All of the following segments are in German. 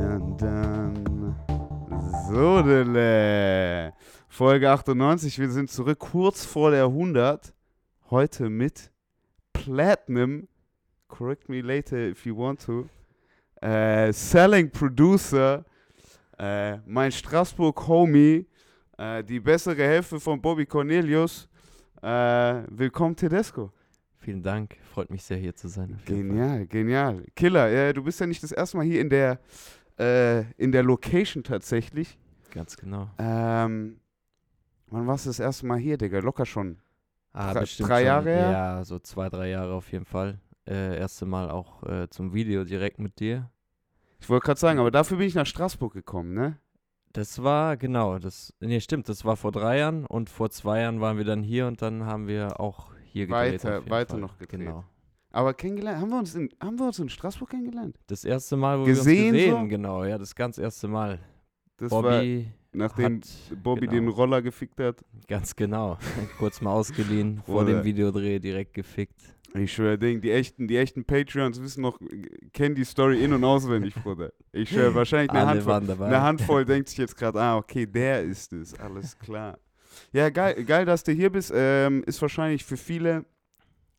Dun, dun. So, Dille. Folge 98. Wir sind zurück kurz vor der 100. Heute mit Platinum. Correct me later if you want to. Äh, Selling Producer. Äh, mein Straßburg-Homie. Äh, die bessere Hälfte von Bobby Cornelius. Äh, willkommen, Tedesco. Vielen Dank, freut mich sehr hier zu sein. jeden Fall. Genial, genial. Killer, äh, du bist ja nicht das erste Mal hier in der, äh, in der Location tatsächlich. Ganz genau. Ähm, wann warst du das erste Mal hier, Digga? Locker schon. Ah, Drei- bestimmt drei schon, Jahre her? Ja, so zwei, drei Jahre auf jeden Fall. Äh, erste Mal auch äh, zum Video direkt mit dir. Ich wollte gerade sagen, aber dafür bin ich nach Straßburg gekommen, ne? Das war, genau, das, nee, stimmt, das war vor drei Jahren und vor zwei Jahren waren wir dann hier und dann haben wir auch hier gedreht. Weiter- jeden weiter Fall. noch gedreht. Genau. Aber kennengelernt, haben wir uns in, haben wir uns in Straßburg kennengelernt? Das erste Mal, wo Gesehen wir uns so? gesehen, genau, ja, das ganz erste Mal. Das war, Bobby nachdem hat, Bobby genau. den Roller gefickt hat. ganz genau, kurz mal ausgeliehen, vor dem Videodreh direkt gefickt. Ich schwöre, Ding, die echten, die echten Patreons wissen noch, kennen die Story in- und auswendig, Bruder. Ich schwöre, wahrscheinlich eine Handvoll. Eine Handvoll denkt sich jetzt gerade, ah, okay, der ist es, alles klar. Ja, geil, geil, dass du hier bist. Ähm, ist wahrscheinlich für viele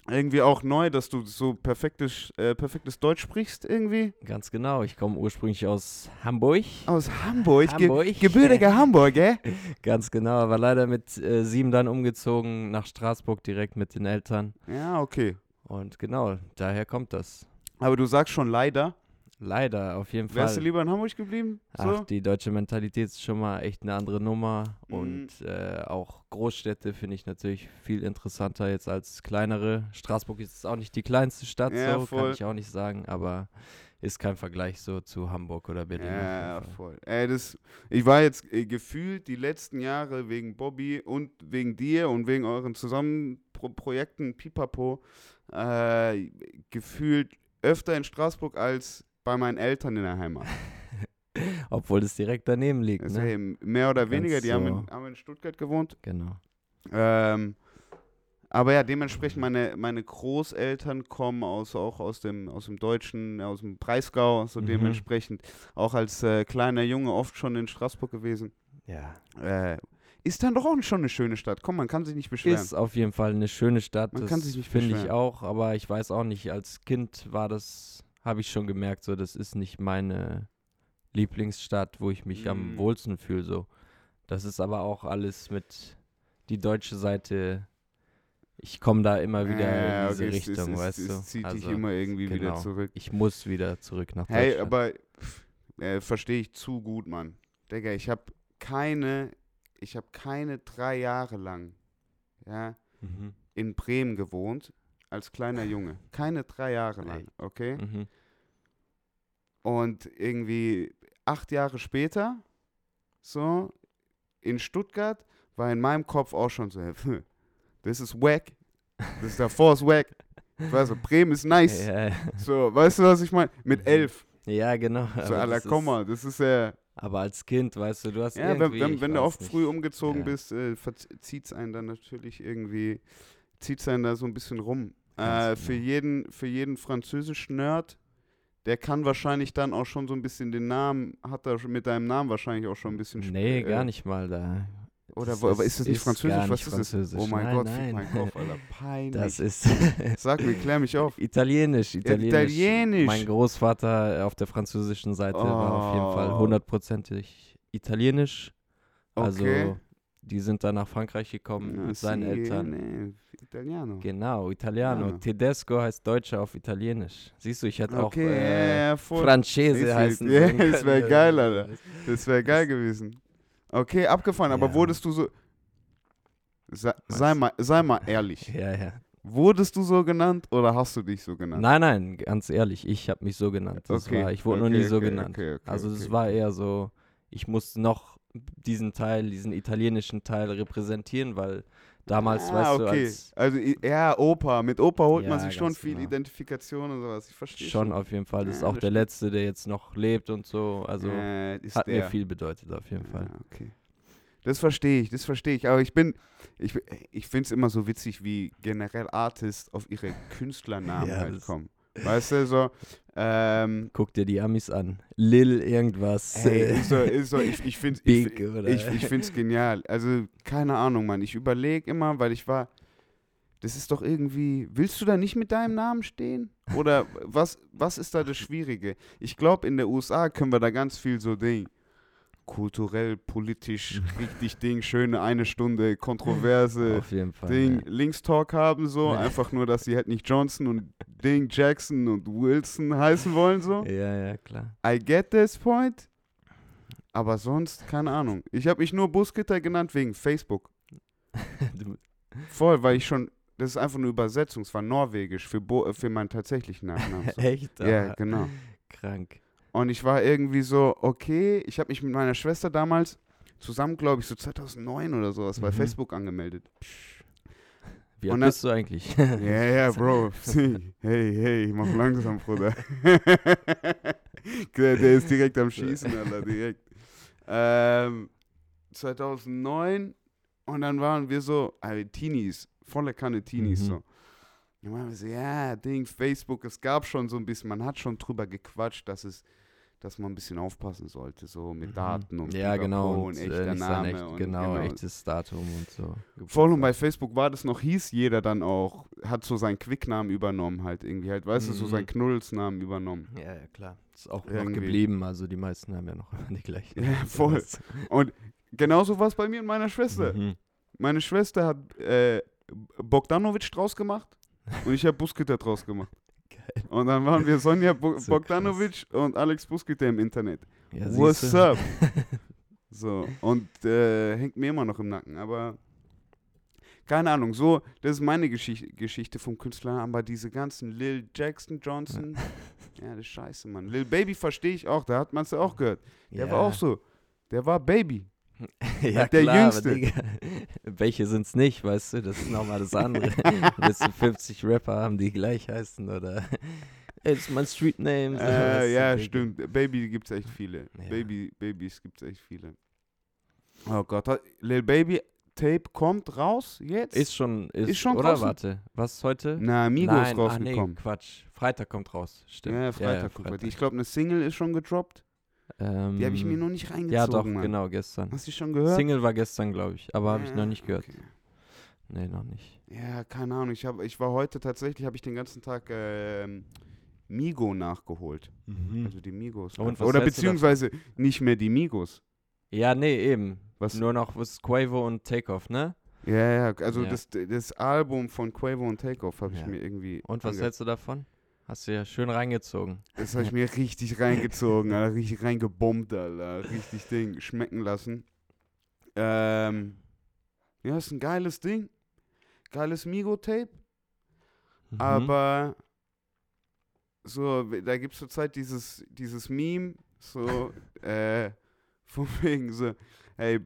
irgendwie auch neu, dass du so perfektes, äh, perfektes Deutsch sprichst, irgendwie. Ganz genau. Ich komme ursprünglich aus Hamburg. Aus Hamburg, Hamburg. Ge gebürtiger Hamburger. Ganz genau. Aber leider mit äh, sieben dann umgezogen nach Straßburg direkt mit den Eltern. Ja, okay. Und genau, daher kommt das. Aber du sagst schon leider. Leider, auf jeden Wärst du Fall. lieber in Hamburg geblieben? Ach, So? die deutsche Mentalität ist schon mal echt eine andere Nummer. Mhm. Und äh, auch Großstädte finde ich natürlich viel interessanter jetzt als kleinere. Straßburg ist auch nicht die kleinste Stadt, Ja, so voll. kann ich auch nicht sagen. Aber ist kein Vergleich so zu Hamburg oder Berlin. Ja, Fall. voll. Ey, das, ich war jetzt äh, gefühlt die letzten Jahre wegen Bobby und wegen dir und wegen euren Zusammenprojekten Pipapo äh, gefühlt öfter in Straßburg als bei meinen Eltern in der Heimat. Obwohl es direkt daneben liegt. Also, Ne? hey, mehr oder Ganz weniger, die haben, in, so. haben in Stuttgart gewohnt. Genau. Ähm, aber ja, dementsprechend meine, meine Großeltern kommen aus, auch aus dem, aus dem Deutschen, aus dem Breisgau, so Mhm. dementsprechend auch als äh, kleiner Junge oft schon in Straßburg gewesen. Ja. Äh, ist dann doch auch schon eine schöne Stadt. Komm, man kann sich nicht beschweren. Ist auf jeden Fall eine schöne Stadt. Man das kann sich nicht Finde ich beschweren. auch, aber ich weiß auch nicht, als Kind war das, habe ich schon gemerkt, so, das ist nicht meine Lieblingsstadt, wo ich mich Mm. am wohlsten fühle, so. Das ist aber auch alles mit die deutsche Seite. Ich komme da immer wieder Ja, in diese okay, es- es- Richtung, es, weißt es, du. Es zieht dich Also, immer irgendwie wieder genau. zurück. Ich muss wieder zurück nach Hey, Deutschland. aber pff, äh, verstehe ich zu gut, Mann. Digga, ich habe keine, ich habe keine drei Jahre lang, ja, Mhm. in Bremen gewohnt, als kleiner Junge. Keine drei Jahre lang, okay? Mhm. Und irgendwie acht Jahre später, so, in Stuttgart, war in meinem Kopf auch schon so, das ist wack, das ist davor ist wack. Ich weiß, so, Bremen ist nice. Ja, ja. So, weißt du, was ich meine? Mit Mhm. elf. ja, genau. So, aber Alter, das ist- mal, das ist ja. Aber als Kind, weißt du, du hast Ja, wenn, irgendwie, wenn, ich wenn du oft nicht. früh umgezogen Ja. bist, äh, zieht es einen dann natürlich irgendwie, zieht es einen da so ein bisschen rum. Äh, für, genau. jeden, für jeden französisch-Nerd, der kann wahrscheinlich dann auch schon so ein bisschen den Namen, hat er mit deinem Namen wahrscheinlich auch schon ein bisschen Nee, äh, gar nicht mal da. Oder Das wo, aber ist das nicht ist Französisch? gar Was nicht ist das? Französisch. Oh mein Nein, Gott, nein. mein Kopf, Alter. Peinlich. Das ist Sag mir, klär mich auf. Italienisch, Italienisch. Italienisch. Mein Großvater auf der französischen Seite war auf jeden Fall Oh. hundertprozentig Italienisch. Also Okay. Die sind dann nach Frankreich gekommen Ja, mit seinen sì, Eltern. nee, Italiano. Genau, Italiano. Ja. Tedesco heißt Deutscher auf Italienisch. Siehst du, ich hätte auch Okay, ja, äh, ja, Ist heißen ja, sollen es wär können. geil, Alter. Das wäre geil gewesen. Okay, abgefahren, aber Ja. wurdest du so. Sei, sei, mal, sei mal ehrlich. Ja, ja. Wurdest du so genannt oder hast du dich so genannt? Nein, nein, ganz ehrlich, ich habe mich so genannt. Das Okay, war, ich wurde noch okay, nie so okay, genannt. okay, okay, also es war eher so, ich musste noch diesen Teil, diesen italienischen Teil repräsentieren, weil damals, ah, weißt du, okay. als Also, ja, Opa. Mit Opa holt man Ja, sich schon viel genau. Identifikation und sowas. Ich verstehe schon auf jeden Fall, das ist Ja, auch das der. Letzte, der jetzt noch lebt und so, also ist hat der. mir viel bedeutet auf jeden Fall. Ja, okay. Das verstehe ich, das verstehe ich. Aber ich bin, ich, ich finde es immer so witzig, wie generell Artists auf ihre Künstlernamen Ja, halt kommen. Weißt du, so, ähm, Guck dir die Amis an. Lil irgendwas. ey, ist so, ist so, ich, ich finde ich, ich, ich find's genial. Also, keine Ahnung, Mann. Ich überlege immer, weil ich war, das ist doch irgendwie, willst du da nicht mit deinem Namen stehen? Oder was, was ist da das Schwierige? Ich glaube, in der USA können wir da ganz viel so Ding, kulturell, politisch, richtig Ding, schöne eine Stunde, kontroverse Auf jeden Fall. Ding, ja. Linkstalk haben, so. Einfach nur, dass sie halt nicht Johnson und Ding, Jackson und Wilson heißen wollen, so. Ja, ja, klar. I get this point. Aber sonst, keine Ahnung. Ich habe mich nur Buskitter genannt wegen Facebook. Voll, weil ich schon, das ist einfach eine Übersetzung, es war norwegisch für, Bo äh, für meinen tatsächlichen Nachnamen. So. echt? Ja, Ah, genau. Krank. Und ich war irgendwie so, okay, ich habe mich mit meiner Schwester damals zusammen, glaube ich, so 2009 oder sowas bei Mhm. Facebook angemeldet. Wie Und alt bist du eigentlich? Ja, ja, Bro. hey, hey, mach langsam, Bruder. der, der ist direkt am Schießen, Alter, direkt. Ähm, 2009 und dann waren wir so, also Teenies, volle Kanne Teenies Mhm. so. Dann waren wir so, ja, Ding, Facebook, es gab schon so ein bisschen, man hat schon drüber gequatscht, dass es, dass man ein bisschen aufpassen sollte, so mit Mhm. Daten und ja, genau. Und, und echter äh, sein Name echt, und genau, echtes Datum und so. Voll und bei Facebook war das noch, hieß jeder dann auch, hat so seinen Quicknamen übernommen halt irgendwie halt, weißt du, so Mhm. seinen Knuddelsnamen übernommen. Ja, ja, klar. Ist auch noch Irgendwie. geblieben. Also die meisten haben ja noch die gleichen. Ja, voll. Und genauso war es bei mir und meiner Schwester. Mhm. Meine Schwester hat äh, Bogdanovic draus gemacht und ich habe Buskitter draus gemacht. Geil. Und dann waren wir Sonja Bo So Bogdanovic und Alex Buskitter im Internet. Ja, What's up? So, und äh, hängt mir immer noch im Nacken, aber keine Ahnung, so, das ist meine Geschichte, Geschichte vom Künstler, aber diese ganzen Lil Jackson Johnson, ja, das ist scheiße, Mann. Lil Baby verstehe ich auch, da hat man es ja auch gehört. Der ja. war auch so, der war Baby. ja, der klar, Jüngste. Aber, Digga, welche sind's nicht, weißt du? Das ist nochmal das andere. Willst du 50 Rapper haben, die gleich heißen oder It's my street name. Äh, du, ja, Digga. stimmt, Baby gibt es echt viele. Ja. Baby, Babys gibt es echt viele. Oh Gott, Lil Baby Tape kommt raus jetzt? Ist schon, ist, Ist schon oder draußen? warte, was ist heute? Na, Migos Nein, ah, rausgekommen. nee, Quatsch. Freitag kommt raus, stimmt. Ja, Freitag kommt. Ich glaube, eine Single ist schon gedroppt. Ähm, Die habe ich mir noch nicht reingezogen. Ja, doch, Mann. genau, gestern. Hast du schon gehört? Single war gestern, glaube ich, aber habe ich noch Ja, nicht gehört. okay. Nee, noch nicht. Ja, keine Ahnung. Ich, hab, ich war heute tatsächlich, habe ich den ganzen Tag ähm, Migo nachgeholt. Also die Migos. Und was Oder beziehungsweise nicht mehr die Migos. Ja, nee, eben. Was? Nur noch was Quavo und Takeoff, ne? Ja, ja, also Ja. Das, das Album von Quavo und Takeoff habe ich Ja. mir irgendwie. Und was hältst du davon? Hast du ja schön reingezogen. Das habe ich mir richtig reingezogen, Alter, richtig reingebombt, Alter. Richtig Ding schmecken lassen. Ähm, ja, ist ein geiles Ding. Geiles Migo-Tape. Mhm. Aber so, da gibt es zurzeit dieses, dieses Meme, so, äh, von wegen so, hey,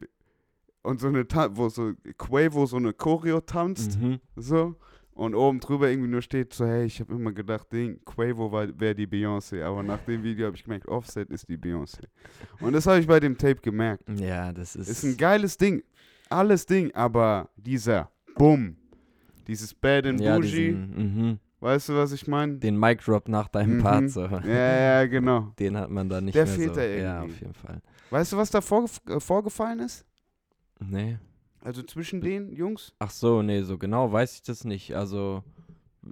und so eine, Ta wo so Quavo so eine Choreo tanzt, Mhm. so, und oben drüber irgendwie nur steht so, hey, ich habe immer gedacht, Ding, Quavo wäre die Beyoncé, aber nach dem Video habe ich gemerkt, Offset ist die Beyoncé. Und das habe ich bei dem Tape gemerkt. Ja, das ist. Ist ein geiles Ding, alles Ding, aber dieser, Bumm, dieses Bad and ja, Bougie, diesen, mhm. weißt du, was ich meine? Den Mic Drop nach deinem Mhm. Part, so. Ja, ja, genau. Den hat man da nicht Der mehr fehlt so. da Ja, irgendwie. auf jeden Fall. Weißt du, was da vorgef äh, vorgefallen ist? Nee. Also zwischen den Jungs? Ach so, nee, so genau weiß ich das nicht. Also,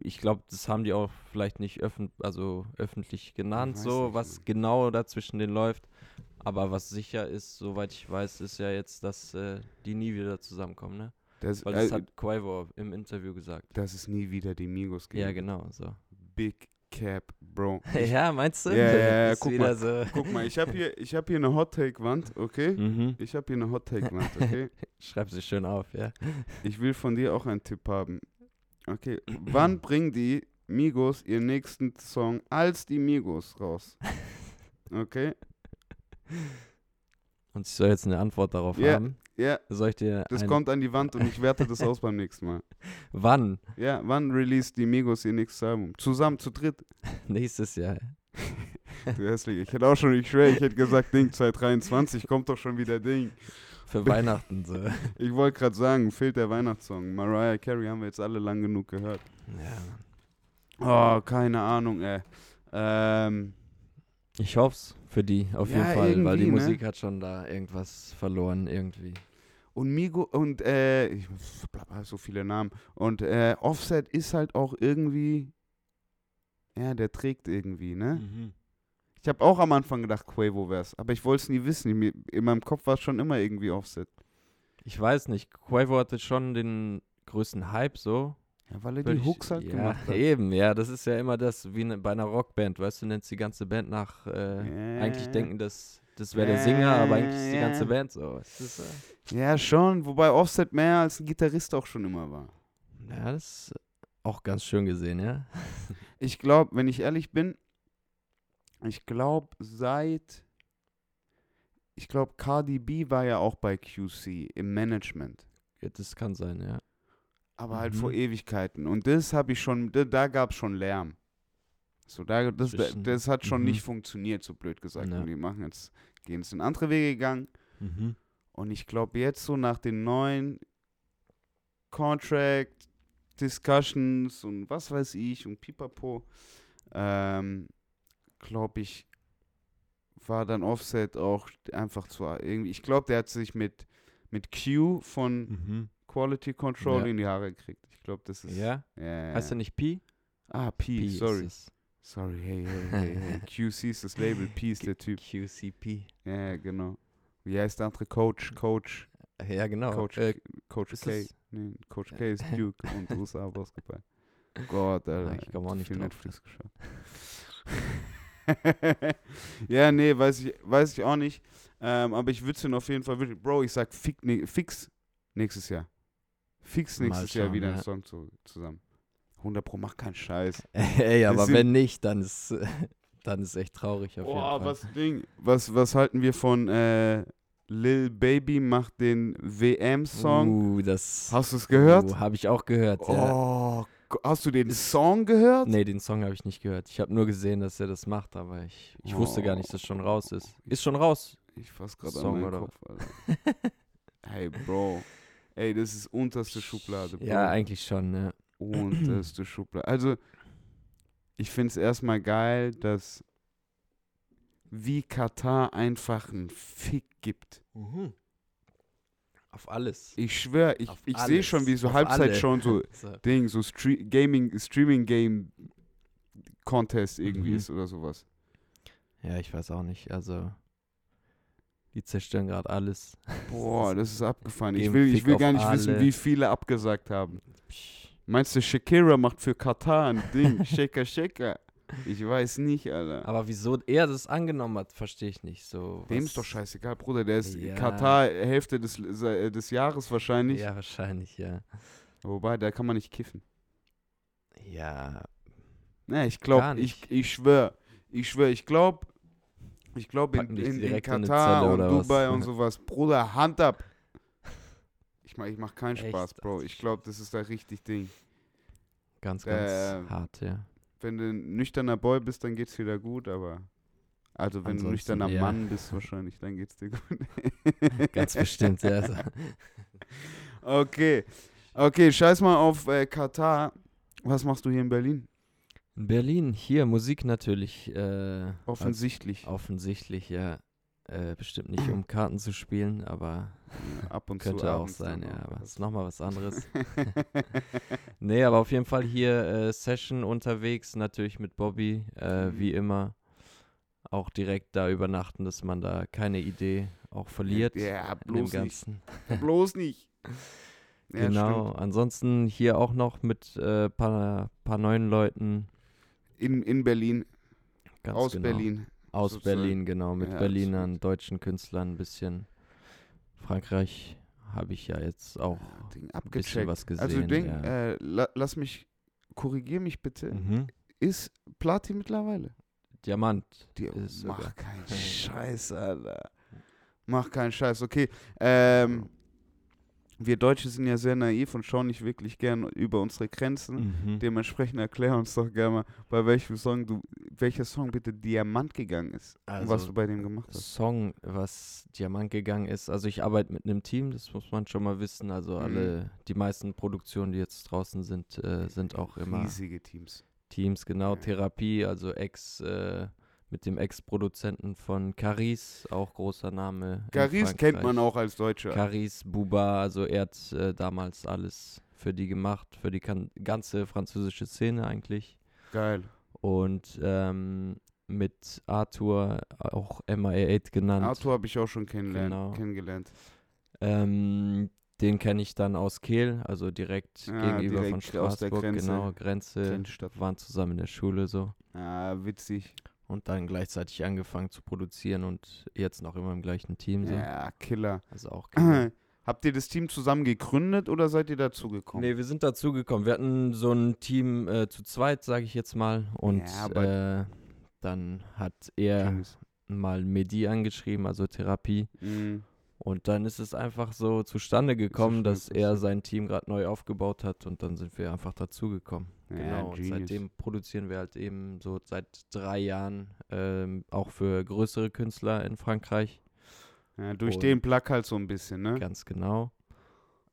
ich glaube, das haben die auch vielleicht nicht öffn also öffentlich genannt, so, nicht, was Mann. genau da zwischen denen läuft. Aber was sicher ist, soweit ich weiß, ist ja jetzt, dass äh, die nie wieder zusammenkommen, ne? Das, Weil das äh, hat Quavo im Interview gesagt. dass es nie wieder die Migos gibt. Ja, genau, so. Big Cap, Bro. ja, meinst du? Ja, ja, ja, guck mal. so. Guck mal, ich habe hier, ich hab hier eine Hot Take Wand, okay? Mhm. Ich habe hier eine Hot Take Wand, okay? Schreib sie schön auf, ja. Ich will von dir auch einen Tipp haben. Okay, wann bringen die Migos ihren nächsten Song als die Migos raus? Okay? Und ich soll jetzt eine Antwort darauf Ja, haben. Ja, Soll ich dir das eine- kommt an die Wand und ich werte das aus beim nächsten Mal. Wann? Ja, wann release die Migos ihr nächstes Album? Zusammen, zu dritt. Nächstes Jahr. Du hässlich. Ich hätte auch schon, ich schwöre, ich hätte gesagt, Ding, 2023 kommt doch schon wieder Ding. Für Weihnachten so. Ich wollte gerade sagen, fehlt der Weihnachtssong. Mariah Carey haben wir jetzt alle lang genug gehört. Ja. Oh, keine Ahnung, ey. Ähm, Ich hoff's für die, auf Ja, jeden Fall, weil die ne? Musik hat schon da irgendwas verloren irgendwie. und Migo und äh, ich so viele Namen. Und äh, Offset ist halt auch irgendwie, ja, der trägt irgendwie, ne? Mhm. Ich habe auch am Anfang gedacht, Quavo wär's, aber ich wollte es nie wissen. In meinem Kopf war es schon immer irgendwie Offset. Ich weiß nicht, Quavo hatte schon den größten Hype so. Ja, weil er die Hooks halt ja, gemacht hat. Eben, ja, das ist ja immer das, wie ne, bei einer Rockband, weißt du, nennst die ganze Band nach, äh, eigentlich Ja. denken, das, das wäre der Sänger, aber eigentlich ist die ganze. Band so. Ist, äh, Ja, schon, wobei Offset mehr als ein Gitarrist auch schon immer war. ja, das ist auch ganz schön gesehen, ja. Ich glaube, wenn ich ehrlich bin, ich glaube, seit. Ich glaube, Cardi B war ja auch bei QC im Management. Ja, Das kann sein, ja. Aber halt Mhm. vor Ewigkeiten. Und das habe ich schon, da, da gab es schon Lärm. So, da, das, da, Zwischen- das hat schon Mhm. nicht funktioniert, so blöd gesagt. Ja. Und die machen jetzt, gehen jetzt in andere Wege gegangen. Mhm. Und ich glaube, jetzt so nach den neuen Contract Discussions und was weiß ich und pipapo, ähm, glaube ich, war dann Offset auch einfach zu irgendwie. Ich glaube, der hat sich mit, mit Q von Mhm. Quality Control Ja. in die Haare gekriegt. Ich glaube, das ist. Ja? ja, Heißt er nicht P? Ah, P, P sorry. Sorry, hey, hey, hey, hey. QC ist das Label, P ist der Typ. QCP. Ja, ja, genau. Wie heißt der andere Coach? Coach. Ja, genau. Coach, Äh, Coach K. Nee, Coach K ist Duke und USA Basketball. Gott, Alter. ich komm auch nicht viel drauf. Netflix geschaut. ja, nee, weiß ich, weiß ich auch nicht. Ähm, aber ich würde es auf jeden Fall. Bro, ich sag fick, ne, fix nächstes Jahr. Fix nächstes Jahr wieder ja. einen Song zu, zusammen. 100 Pro, mach keinen Scheiß. Ey, aber wenn nicht, dann ist dann ist echt traurig auf Boah, jeden Fall. was Ding. Was, was halten wir von äh, Lil Baby macht den WM-Song? Uh, das Hast du es gehört? Uh, habe ich auch gehört, ja. Oh, g- hast du den Song gehört? Nee, den Song habe ich nicht gehört. Ich habe nur gesehen, dass er das macht, aber ich, ich wusste gar nicht, dass es schon raus ist. Ist schon raus. Ich fass gerade an Song meinen Kopf, Alter. hey, Bro. Ey, das ist unterste Schublade, Bro. Ja, eigentlich schon, ne. Unterste Schublade. Also, ich finde es erstmal geil, dass wie Katar einfach einen Fick gibt. Auf alles. Ich schwöre, ich, Auf ich sehe schon, wie so Auf Halbzeit alle. schon so So. Ding, so Stre Gaming, Streaming Game Contest irgendwie Mhm. ist oder sowas. Ja, ich weiß auch nicht. Also, die zerstören gerade alles. Boah, das ist abgefahren. Ich will, ich will gar nicht wissen, alle. wie viele abgesagt haben. Meinst du, Shakira macht für Katar ein Ding? Shaker, Shaker. Ich weiß nicht, Alter. Aber wieso er das angenommen hat, verstehe ich nicht. So, Dem ist doch scheißegal, Bruder. Der ist Ja. Katar Hälfte des, äh, des Jahres wahrscheinlich. Ja, wahrscheinlich, ja. Wobei, da kann man nicht kiffen. Ja, Ne, ich glaube, ich, ich schwöre, ich schwöre, ich glaube, ich glaube in, in, in in Katar Zelle und oder was? Dubai und sowas, Bruder, Hand ab. Ich mach, ich mach keinen Echt? Spaß, Bro. Ich glaube, das ist da richtig Ding. ganz, ganz Ähm, hart, ja. Wenn du ein nüchterner Boy bist, dann geht's wieder gut, aber also wenn du ein Ansonsten, nüchterner ja. Mann bist, wahrscheinlich, dann geht's dir gut. Ganz bestimmt, ja. Okay, okay, scheiß mal auf äh, Katar. Was machst du hier in Berlin? In Berlin, hier Musik natürlich. Äh, Offensichtlich. als- offensichtlich, ja. Äh, bestimmt nicht, um Karten zu spielen, aber Ab und könnte zu auch sein, ja. Aber was. ist nochmal was anderes. nee, aber auf jeden Fall hier äh, Session unterwegs, natürlich mit Bobby, äh, Mhm. wie immer. Auch direkt da übernachten, dass man da keine Idee auch verliert. Ja, bloß nicht. Ganzen. Bloß nicht. Ja, genau. stimmt. Ansonsten hier auch noch mit äh, paar, paar neuen Leuten. In, in Berlin, Ganz aus genau. Berlin. Aus sozusagen. Berlin, genau. Mit Ja, Berlinern, absolut. deutschen Künstlern ein bisschen. Frankreich habe ich ja jetzt auch Ding ein bisschen was gesehen. Also Ding, ja. äh, la, lass mich, korrigier mich bitte. mhm. Ist Platin mittlerweile? Diamant. Die, mach keinen Scheiß, Alter. Mach keinen Scheiß. Okay, ähm, wir Deutsche sind ja sehr naiv und schauen nicht wirklich gern über unsere Grenzen. Mhm. Dementsprechend erklär uns doch gerne mal, bei welchem Song du, welcher Song bitte Diamant gegangen ist und was Also, du bei dem gemacht hast. Song, was Diamant gegangen ist. Also ich arbeite mit einem Team, das muss man schon mal wissen. Also Mhm. alle, die meisten Produktionen, die jetzt draußen sind, äh, sind auch immer Riesige Teams. Teams, genau. Ja. Therapie, also Ex, äh, mit dem Ex-Produzenten von Caris, auch großer Name. in Garis kennt man auch als Deutscher. Caris, Buba, also er hat äh, damals alles für die gemacht, für die ganze französische Szene eigentlich. Geil. Und ähm, mit Arthur, auch MIA8 genannt. Arthur habe ich auch schon kennenlernen, Genau. kennengelernt. Ähm, den kenne ich dann aus Kehl, also direkt Ah, gegenüber von direkt aus der Straßburg, Grenze. genau, Grenze. Grenzstadt. Waren zusammen in der Schule so. Ah, witzig. Und dann gleichzeitig angefangen zu produzieren und jetzt noch immer im gleichen Team so. Ja, Killer. Also auch genau. Habt ihr das Team zusammen gegründet oder seid ihr dazugekommen? Nee, wir sind dazugekommen. Wir hatten so ein Team äh, zu zweit, sage ich jetzt mal. Und Ja, äh, dann hat er Kings. mal Medi angeschrieben, also Therapie. Mhm. Und dann ist es einfach so zustande gekommen, schnell dass er sein Team gerade neu aufgebaut hat und dann sind wir einfach dazugekommen. Ja, genau. Und seitdem produzieren wir halt eben so seit drei Jahren ähm, auch für größere Künstler in Frankreich. Ja, durch Und- den Plug halt so ein bisschen, ne? Ganz genau.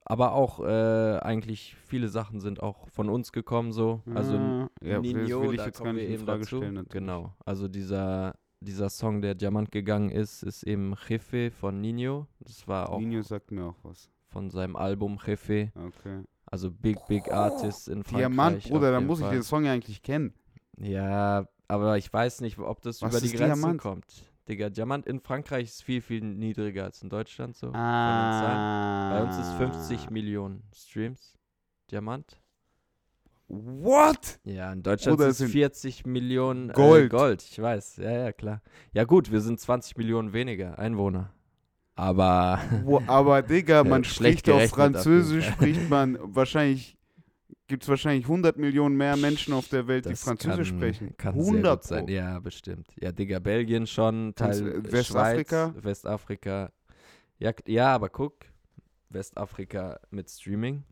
Aber auch äh, eigentlich viele Sachen sind auch von uns gekommen so. Also Ah, ja, das Nino, will ich da jetzt gar nicht in Frage dazu. stellen. natürlich. Genau. Also dieser, dieser Song, der Diamant gegangen ist, ist eben Jefe von Nino. Das war auch Nino sagt mir auch was. von seinem Album Jefe. Okay. Also Big, Big Artist in Frankreich. Diamant, Bruder, da jeden muss ich Fall. den Song ja eigentlich kennen. Ja, aber ich weiß nicht, ob das Was über die ist Grenzen Diamant? kommt. Digga, Diamant in Frankreich ist viel, viel niedriger als in Deutschland so. Ah. Bei uns ist 50 Millionen Streams. Diamant. What? Ja, in Deutschland sind es es sind 40 Millionen Gold. Äh, Gold. Ich weiß, ja, ja, klar. Ja, gut, wir sind 20 Millionen weniger Einwohner. Aber Wo, aber Digga, man spricht auf Französisch, spricht man wahrscheinlich, gibt es wahrscheinlich 100 Millionen mehr Menschen auf der Welt, die das Französisch kann, sprechen. Kann sehr 100 gut sein. Ja, bestimmt. Ja, Digga, Belgien schon, Teil Westafrika? Schweiz, Westafrika. Ja, ja, aber guck, Westafrika mit Streaming.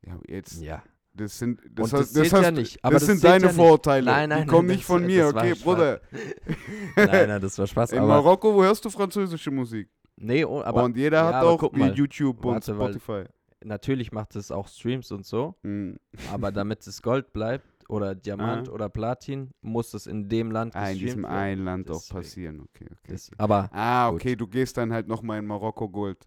Ja, jetzt, Ja. Das sind, das, Und hast, das das, zählt ja hast, nicht. Aber das, das sind deine ja. Vorurteile. Nein, nein, die kommen nein, nicht das- von mir, das okay. Bruder. Nein, nein, das war Spaß. In Marokko, wo hörst du französische Musik? nee, oh, aber und jeder ja, hat auch mal. YouTube und Warte, Spotify. natürlich macht es auch Streams und so. Mhm. Aber damit es Gold bleibt oder Diamant Ah. oder Platin, muss es in dem Land Ah, in diesem werden. einen Land auch Deswegen. passieren. Okay, okay. Das, aber Ah, Gut. okay, du gehst dann halt nochmal in Marokko Gold.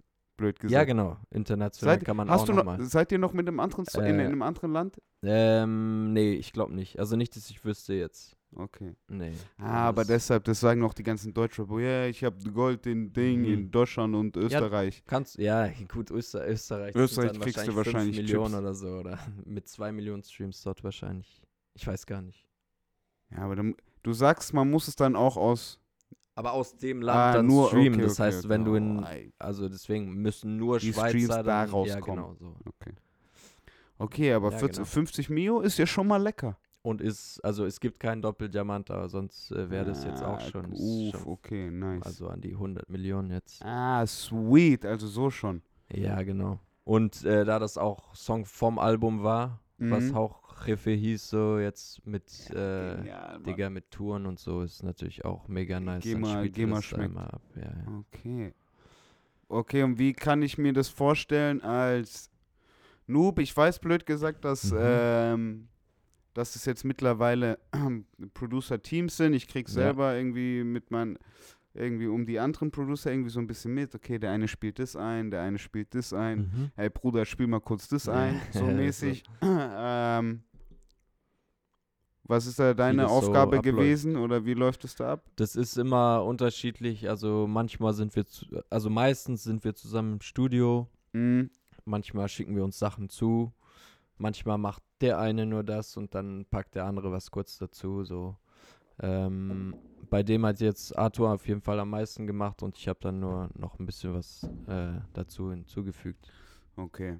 Blöd gesagt. ja, genau. International Seid, kann man hast auch du noch mal. seid ihr noch mit einem anderen Song in, Äh, in einem anderen Land? Ähm, nee, ich glaube nicht. Also nicht, dass ich wüsste jetzt. Okay. Nee. Ah, aber deshalb, das sagen auch die ganzen Deutschrapper. Ja, ich habe Gold in Ding Mhm. in Deutschland und Österreich. Kannst, ja, gut, Öster, Österreich. Österreich kriegst du wahrscheinlich wahrscheinlich 5 Millionen oder so. Oder mit 2 Millionen Streams dort wahrscheinlich. Ich weiß gar nicht. Ja, aber dann, du sagst, man muss es dann auch aus Aber aus dem Land ah, dann nur streamen. okay, das okay, heißt, okay. wenn du in. Ey, Also deswegen müssen nur Die Schweizer Streams da dann, Ja, rauskommen. genau so. okay. Okay, aber Ja, 40, genau. 50 Mio ist ja schon mal lecker. Und ist, also es gibt keinen Doppeldiamant, aber sonst äh, wäre das jetzt auch Ah, schon, Uff, schon okay, nice. also an die 100 Millionen jetzt. ah, sweet, also so schon. Ja, genau. Und äh, da das auch Song vom Album war, was Mhm. auch Reffe hieß, so jetzt mit, äh, Genial. Digga, mit Touren und so, ist natürlich auch mega nice. Geh mal- geh mal schmeckt. ab. Ja, ja. Okay. Okay, und wie kann ich mir das vorstellen als Noob? Ich weiß blöd gesagt, dass, Mhm. ähm, dass es jetzt mittlerweile Producer-Teams sind. Ich krieg Ja. selber irgendwie mit meinen, irgendwie um die anderen Producer irgendwie so ein bisschen mit. Okay, der eine spielt das ein, der eine spielt das ein. Mhm. Hey Bruder, spiel mal kurz das Ja, ein, so so. mäßig. ähm, was ist da deine so Aufgabe abläuft. gewesen oder wie läuft es da ab? Das ist immer unterschiedlich. Also manchmal sind wir, zu, also meistens sind wir zusammen im Studio. Mhm. Manchmal schicken wir uns Sachen zu. Manchmal macht der eine nur das und dann packt der andere was kurz dazu. So. Ähm, bei dem hat jetzt Arthur auf jeden Fall am meisten gemacht und ich habe dann nur noch ein bisschen was äh, dazu hinzugefügt. Okay.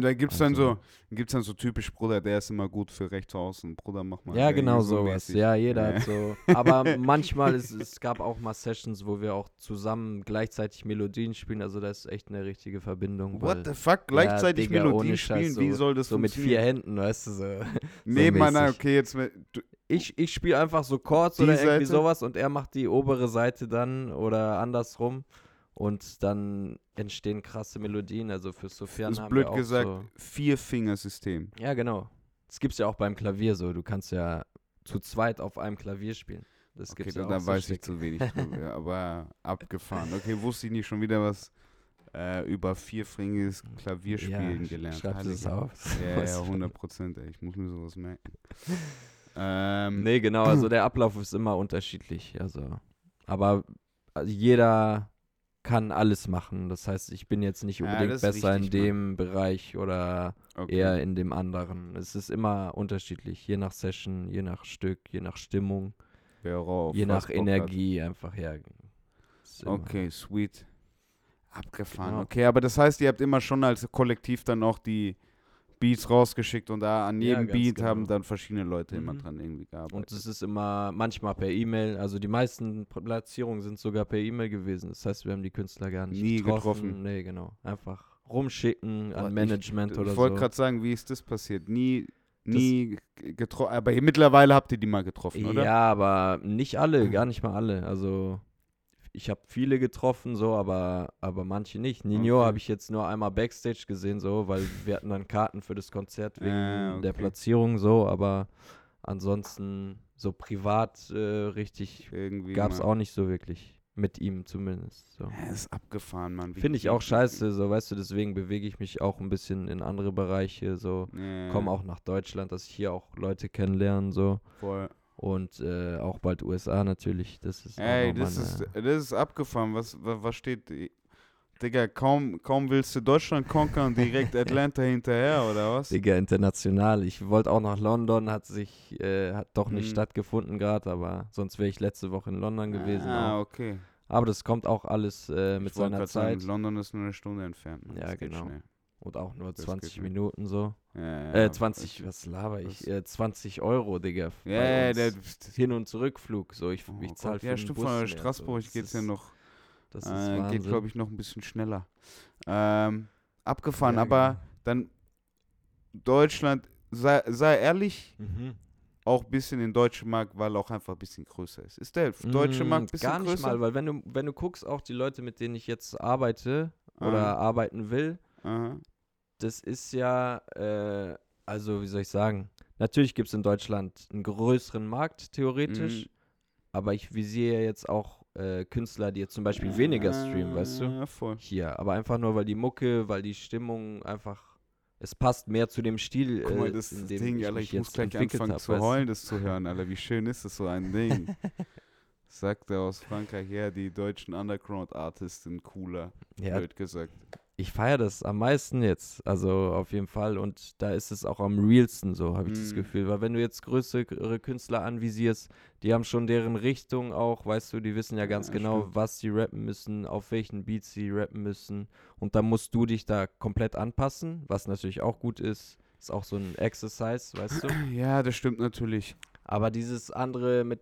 Da gibt's dann so, Also- gibt's dann so typisch Bruder, der ist immer gut für rechts außen. Bruder, mach mal. Ja, genau so sowas. mäßig. Ja, jeder Ja. hat so. Aber manchmal ist es gab auch mal Sessions, wo wir auch zusammen gleichzeitig Melodien spielen. Also da ist echt eine richtige Verbindung. weil- What the fuck? Gleichzeitig Digga, Melodien spielen? Wie so- soll das so mit vier? Händen, weißt du so. Nebeneinander, mäßig. okay, jetzt mit, du, Ich, ich spiele einfach so Chords oder irgendwie Seite? sowas und er macht die obere Seite dann oder andersrum. Und dann entstehen krasse Melodien. Also für Sofern ist haben blöd wir auch gesagt, so. Vier-Fingersystem. Ja, genau. Das gibt's ja auch beim Klavier so. Du kannst ja zu zweit auf einem Klavier spielen. Das Okay, gibt's da, ja auch da so weiß ich Stücke. zu wenig drüber, aber abgefahren. Okay, wusste ich nicht schon wieder was äh, über vierfringiges Klavierspielen ja, gelernt. Schreibst du es Heilige- auf? Ja, ja, 100 Prozent, ey. Ich muss mir sowas merken. Ähm, Nee, genau, also der Ablauf ist immer unterschiedlich. Also, aber also jeder kann alles machen. Das heißt, ich bin jetzt nicht Ja, unbedingt ist besser in wichtig, dem Bereich oder okay. eher in dem anderen. Es ist immer unterschiedlich, je nach Session, je nach Stück, je nach Stimmung, Wer auch auf je nach Bock hat. Energie einfach her. Immer- Okay, sweet. Abgefahren. Genau. Okay, aber das heißt, ihr habt immer schon als Kollektiv dann auch die Beats rausgeschickt und da an Ja, jedem ganz Beat genau. haben dann verschiedene Leute immer Mhm. dran irgendwie gearbeitet. Und es ist immer manchmal per E-Mail. Also die meisten Platzierungen sind sogar per E-Mail gewesen. Das heißt, wir haben die Künstler gar nicht Nie getroffen. getroffen. Nee, genau. Einfach rumschicken an ich- Management oder ich wollte so. gerade sagen, wie ist das passiert? Nie, nie getroffen. Aber mittlerweile habt ihr die mal getroffen, oder? Ja, aber nicht alle, gar nicht mal alle. Also ich habe viele getroffen, so, aber, aber manche nicht. Nino Okay. habe ich jetzt nur einmal Backstage gesehen, so, weil wir hatten dann Karten für das Konzert wegen Ah, der okay. Platzierung, so, aber ansonsten so privat äh, richtig gab es auch nicht so wirklich. Mit ihm zumindest. So. Ja, ist abgefahren, Mann. Finde ich auch scheiße, so weißt du, deswegen bewege ich mich auch ein bisschen in andere Bereiche, so Ja, komme auch nach Deutschland, dass ich hier auch Leute kennenlerne, so Voll. Und äh, auch bald USA natürlich, das ist Ey, das ist, das ist abgefahren. Was, was, steht? Digga, kaum, kaum willst du Deutschland konkern, direkt Atlanta hinterher, oder was? Digga, international. Ich wollte auch nach London, hat sich, äh, hat doch nicht Mhm. stattgefunden gerade, aber sonst wäre ich letzte Woche in London gewesen. Ah, auch. okay. Aber das kommt auch alles äh, mit seiner Zeit Sagen, London ist nur eine Stunde entfernt. Ja, genau. schnell. Und auch nur das 20 geht nicht. Minuten so. Ja, ja, Äh, aber 20, das- was laber ich? Äh, 20 Euro, Digga. Ja, der, Hin- und Zurückflug, so ich, oh ich zahle Ja, stimmt, Bus von Straßburg so. geht's Das ja noch. Das ist Äh, Wahnsinn. geht, glaube ich, noch ein bisschen schneller. Ähm, abgefahren, Ja, aber genau. dann Deutschland, sei, sei ehrlich, Mhm. auch ein bisschen den deutschen Markt, weil er auch einfach ein bisschen größer ist. Ist der deutsche Mm, Markt ein bisschen Gar nicht größer? mal, weil wenn du, wenn du guckst, auch die Leute, mit denen ich jetzt arbeite oder Aha. arbeiten will, Aha. Das ist ja, äh, also wie soll ich sagen, natürlich gibt es in Deutschland einen größeren Markt, theoretisch, Mhm. aber ich visiere jetzt auch äh, Künstler, die jetzt zum Beispiel weniger streamen, weißt du? Ja, voll. Hier, aber einfach nur, weil die Mucke, weil die Stimmung einfach, es passt mehr zu dem Stil, Guck mal, äh, das in dem Ding, ich Alter, ich muss gleich anfangen hab, zu heulen, das zu hören, Alter. Wie schön ist das so ein Ding? Sagt er aus Frankreich, ja, die deutschen Underground-Artists sind cooler, Ja, blöd gesagt. Ich feiere das am meisten jetzt, also auf jeden Fall. Und da ist es auch am realsten so, habe ich das Mhm. Gefühl. Weil wenn du jetzt größere Künstler anvisierst, die haben schon deren Richtung auch, weißt du, die wissen ja ganz Ja, genau, stimmt. was sie rappen müssen, auf welchen Beats sie rappen müssen. Und dann musst du dich da komplett anpassen, was natürlich auch gut ist. Ist auch so ein Exercise, weißt du. Ja, das stimmt natürlich. Aber dieses andere mit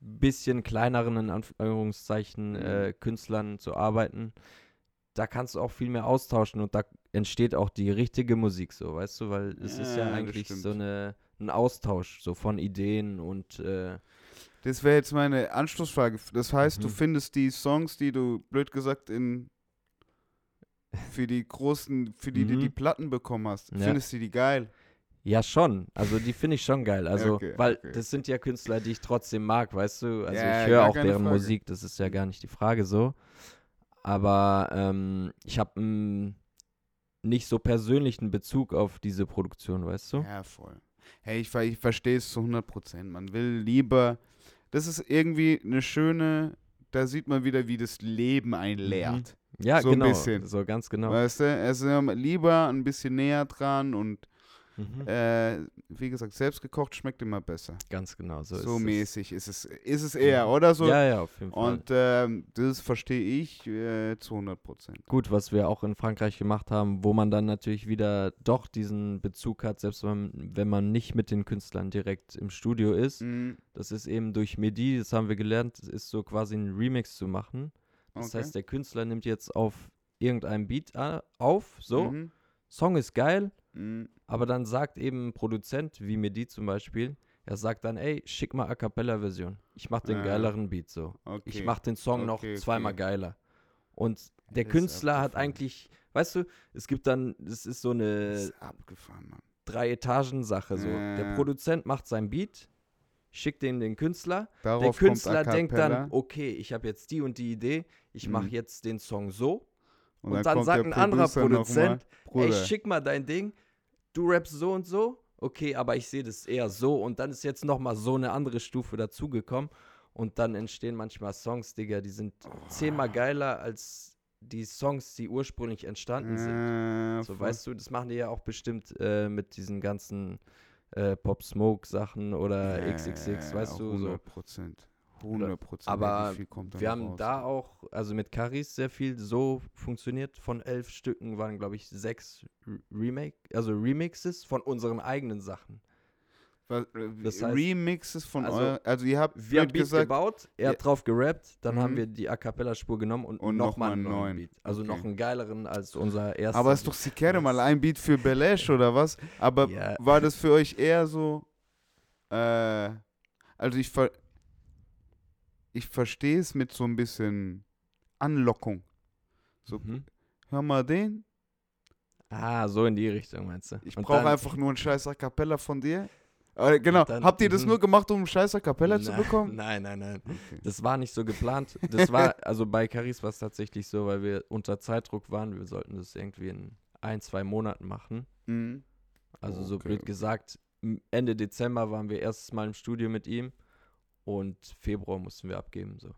bisschen kleineren, in Anführungszeichen, Mhm. äh, Künstlern zu arbeiten, da kannst du auch viel mehr austauschen und da entsteht auch die richtige Musik so, weißt du, weil es ist Ja, ja das eigentlich so eine, ein Austausch so von Ideen und äh, Das wäre jetzt meine Anschlussfrage. Das heißt, du Mhm. findest die Songs, die du, blöd gesagt, in für die großen, für die du Mhm. die Platten bekommen hast, Ja. findest du die geil? ja schon, also die finde ich schon geil, also Okay, weil okay. das sind ja Künstler, die ich trotzdem mag, weißt du, also Ja, ich höre auch deren Frage. Musik, das ist ja gar nicht die Frage so, aber ähm, ich habe einen nicht so persönlichen Bezug auf diese Produktion, weißt du? Ja, voll. Hey, ich, ich verstehe es zu 100 Prozent. Man will lieber, das ist irgendwie eine schöne, da sieht man wieder, wie das Leben einen lehrt. Ja, So ein genau. bisschen. So ganz genau. Weißt du, es ist lieber ein bisschen näher dran und Mhm. äh, wie gesagt, selbst gekocht schmeckt immer besser. ganz genau. So, So, ist mäßig ist es, ist es eher, oder Es. so? Ja, ja, auf jeden Fall. Und ähm, das verstehe ich äh, zu 100 Prozent. Gut, was wir auch in Frankreich gemacht haben, wo man dann natürlich wieder doch diesen Bezug hat, selbst wenn, wenn man nicht mit den Künstlern direkt im Studio ist. Mhm. Das ist eben durch MIDI, das haben wir gelernt, ist so quasi ein Remix zu machen. Das Okay. heißt, der Künstler nimmt jetzt auf irgendeinem Beat a- auf, so, Mhm. Song ist geil, Mhm. Aber dann sagt eben ein Produzent, wie Medi zum Beispiel, er sagt dann, ey, schick mal A Cappella-Version. Ich mach den Ah. geileren Beat so. Okay. Ich mach den Song noch Okay, zweimal okay. geiler. Und der Das Künstler hat eigentlich, weißt du, es gibt dann, es ist so eine, abgefahren, Mann. Drei-Etagen-Sache. So. Ja. Der Produzent macht sein Beat, schickt den den Künstler. Darauf der Künstler denkt dann, okay, ich habe jetzt die und die Idee, ich mache Mhm. jetzt den Song so. Und, dann, kommt sagt ein anderer noch Produzent, ey, schick mal dein Ding, du rappst so und so, okay, aber ich sehe das eher so. Und dann ist jetzt nochmal so eine andere Stufe dazugekommen. Und dann entstehen manchmal Songs, Digga, die sind zehnmal geiler als die Songs, die ursprünglich entstanden sind. äh, So, weißt du, das machen die ja auch bestimmt äh, mit diesen ganzen äh, Pop Smoke Sachen oder XXX, weißt du, so. 100 Prozent. 100 Prozent. Aber Wir haben raus? da auch, also mit Caris sehr viel so funktioniert. Von elf Stücken waren, glaube ich, sechs Re- Remake, also Remixes von unseren eigenen Sachen. Was, äh, das heißt- Remixes von also, euer, also ihr habt Wir haben Beat gesagt, gebaut, er hat drauf gerappt, dann haben Mhm. wir die A Cappella-Spur genommen und, Und nochmal noch mal einen neuen. Beat. Also Okay. noch einen geileren als unser erster. aber ist doch. Sikere mal ein Beat für Belash oder was? Aber Ja. war das für euch eher so, äh, also ich ver ich verstehe es mit so ein bisschen Anlockung. So, Mhm. hör mal den, Ah, so in die Richtung meinst du? ich brauche einfach nur einen scheiß A Cappella von dir. Äh, genau, dann- habt ihr das mhm. nur gemacht, um einen scheiß A Cappella zu bekommen? Nein, nein, nein. Okay. Das war nicht so geplant. Das war, also bei Caris war es tatsächlich so, weil wir unter Zeitdruck waren. Wir sollten das irgendwie in ein, zwei Monaten machen. Mhm. Also so Okay, blöd okay. gesagt, Ende Dezember waren wir erstes Mal im Studio mit ihm und Februar mussten wir abgeben. So.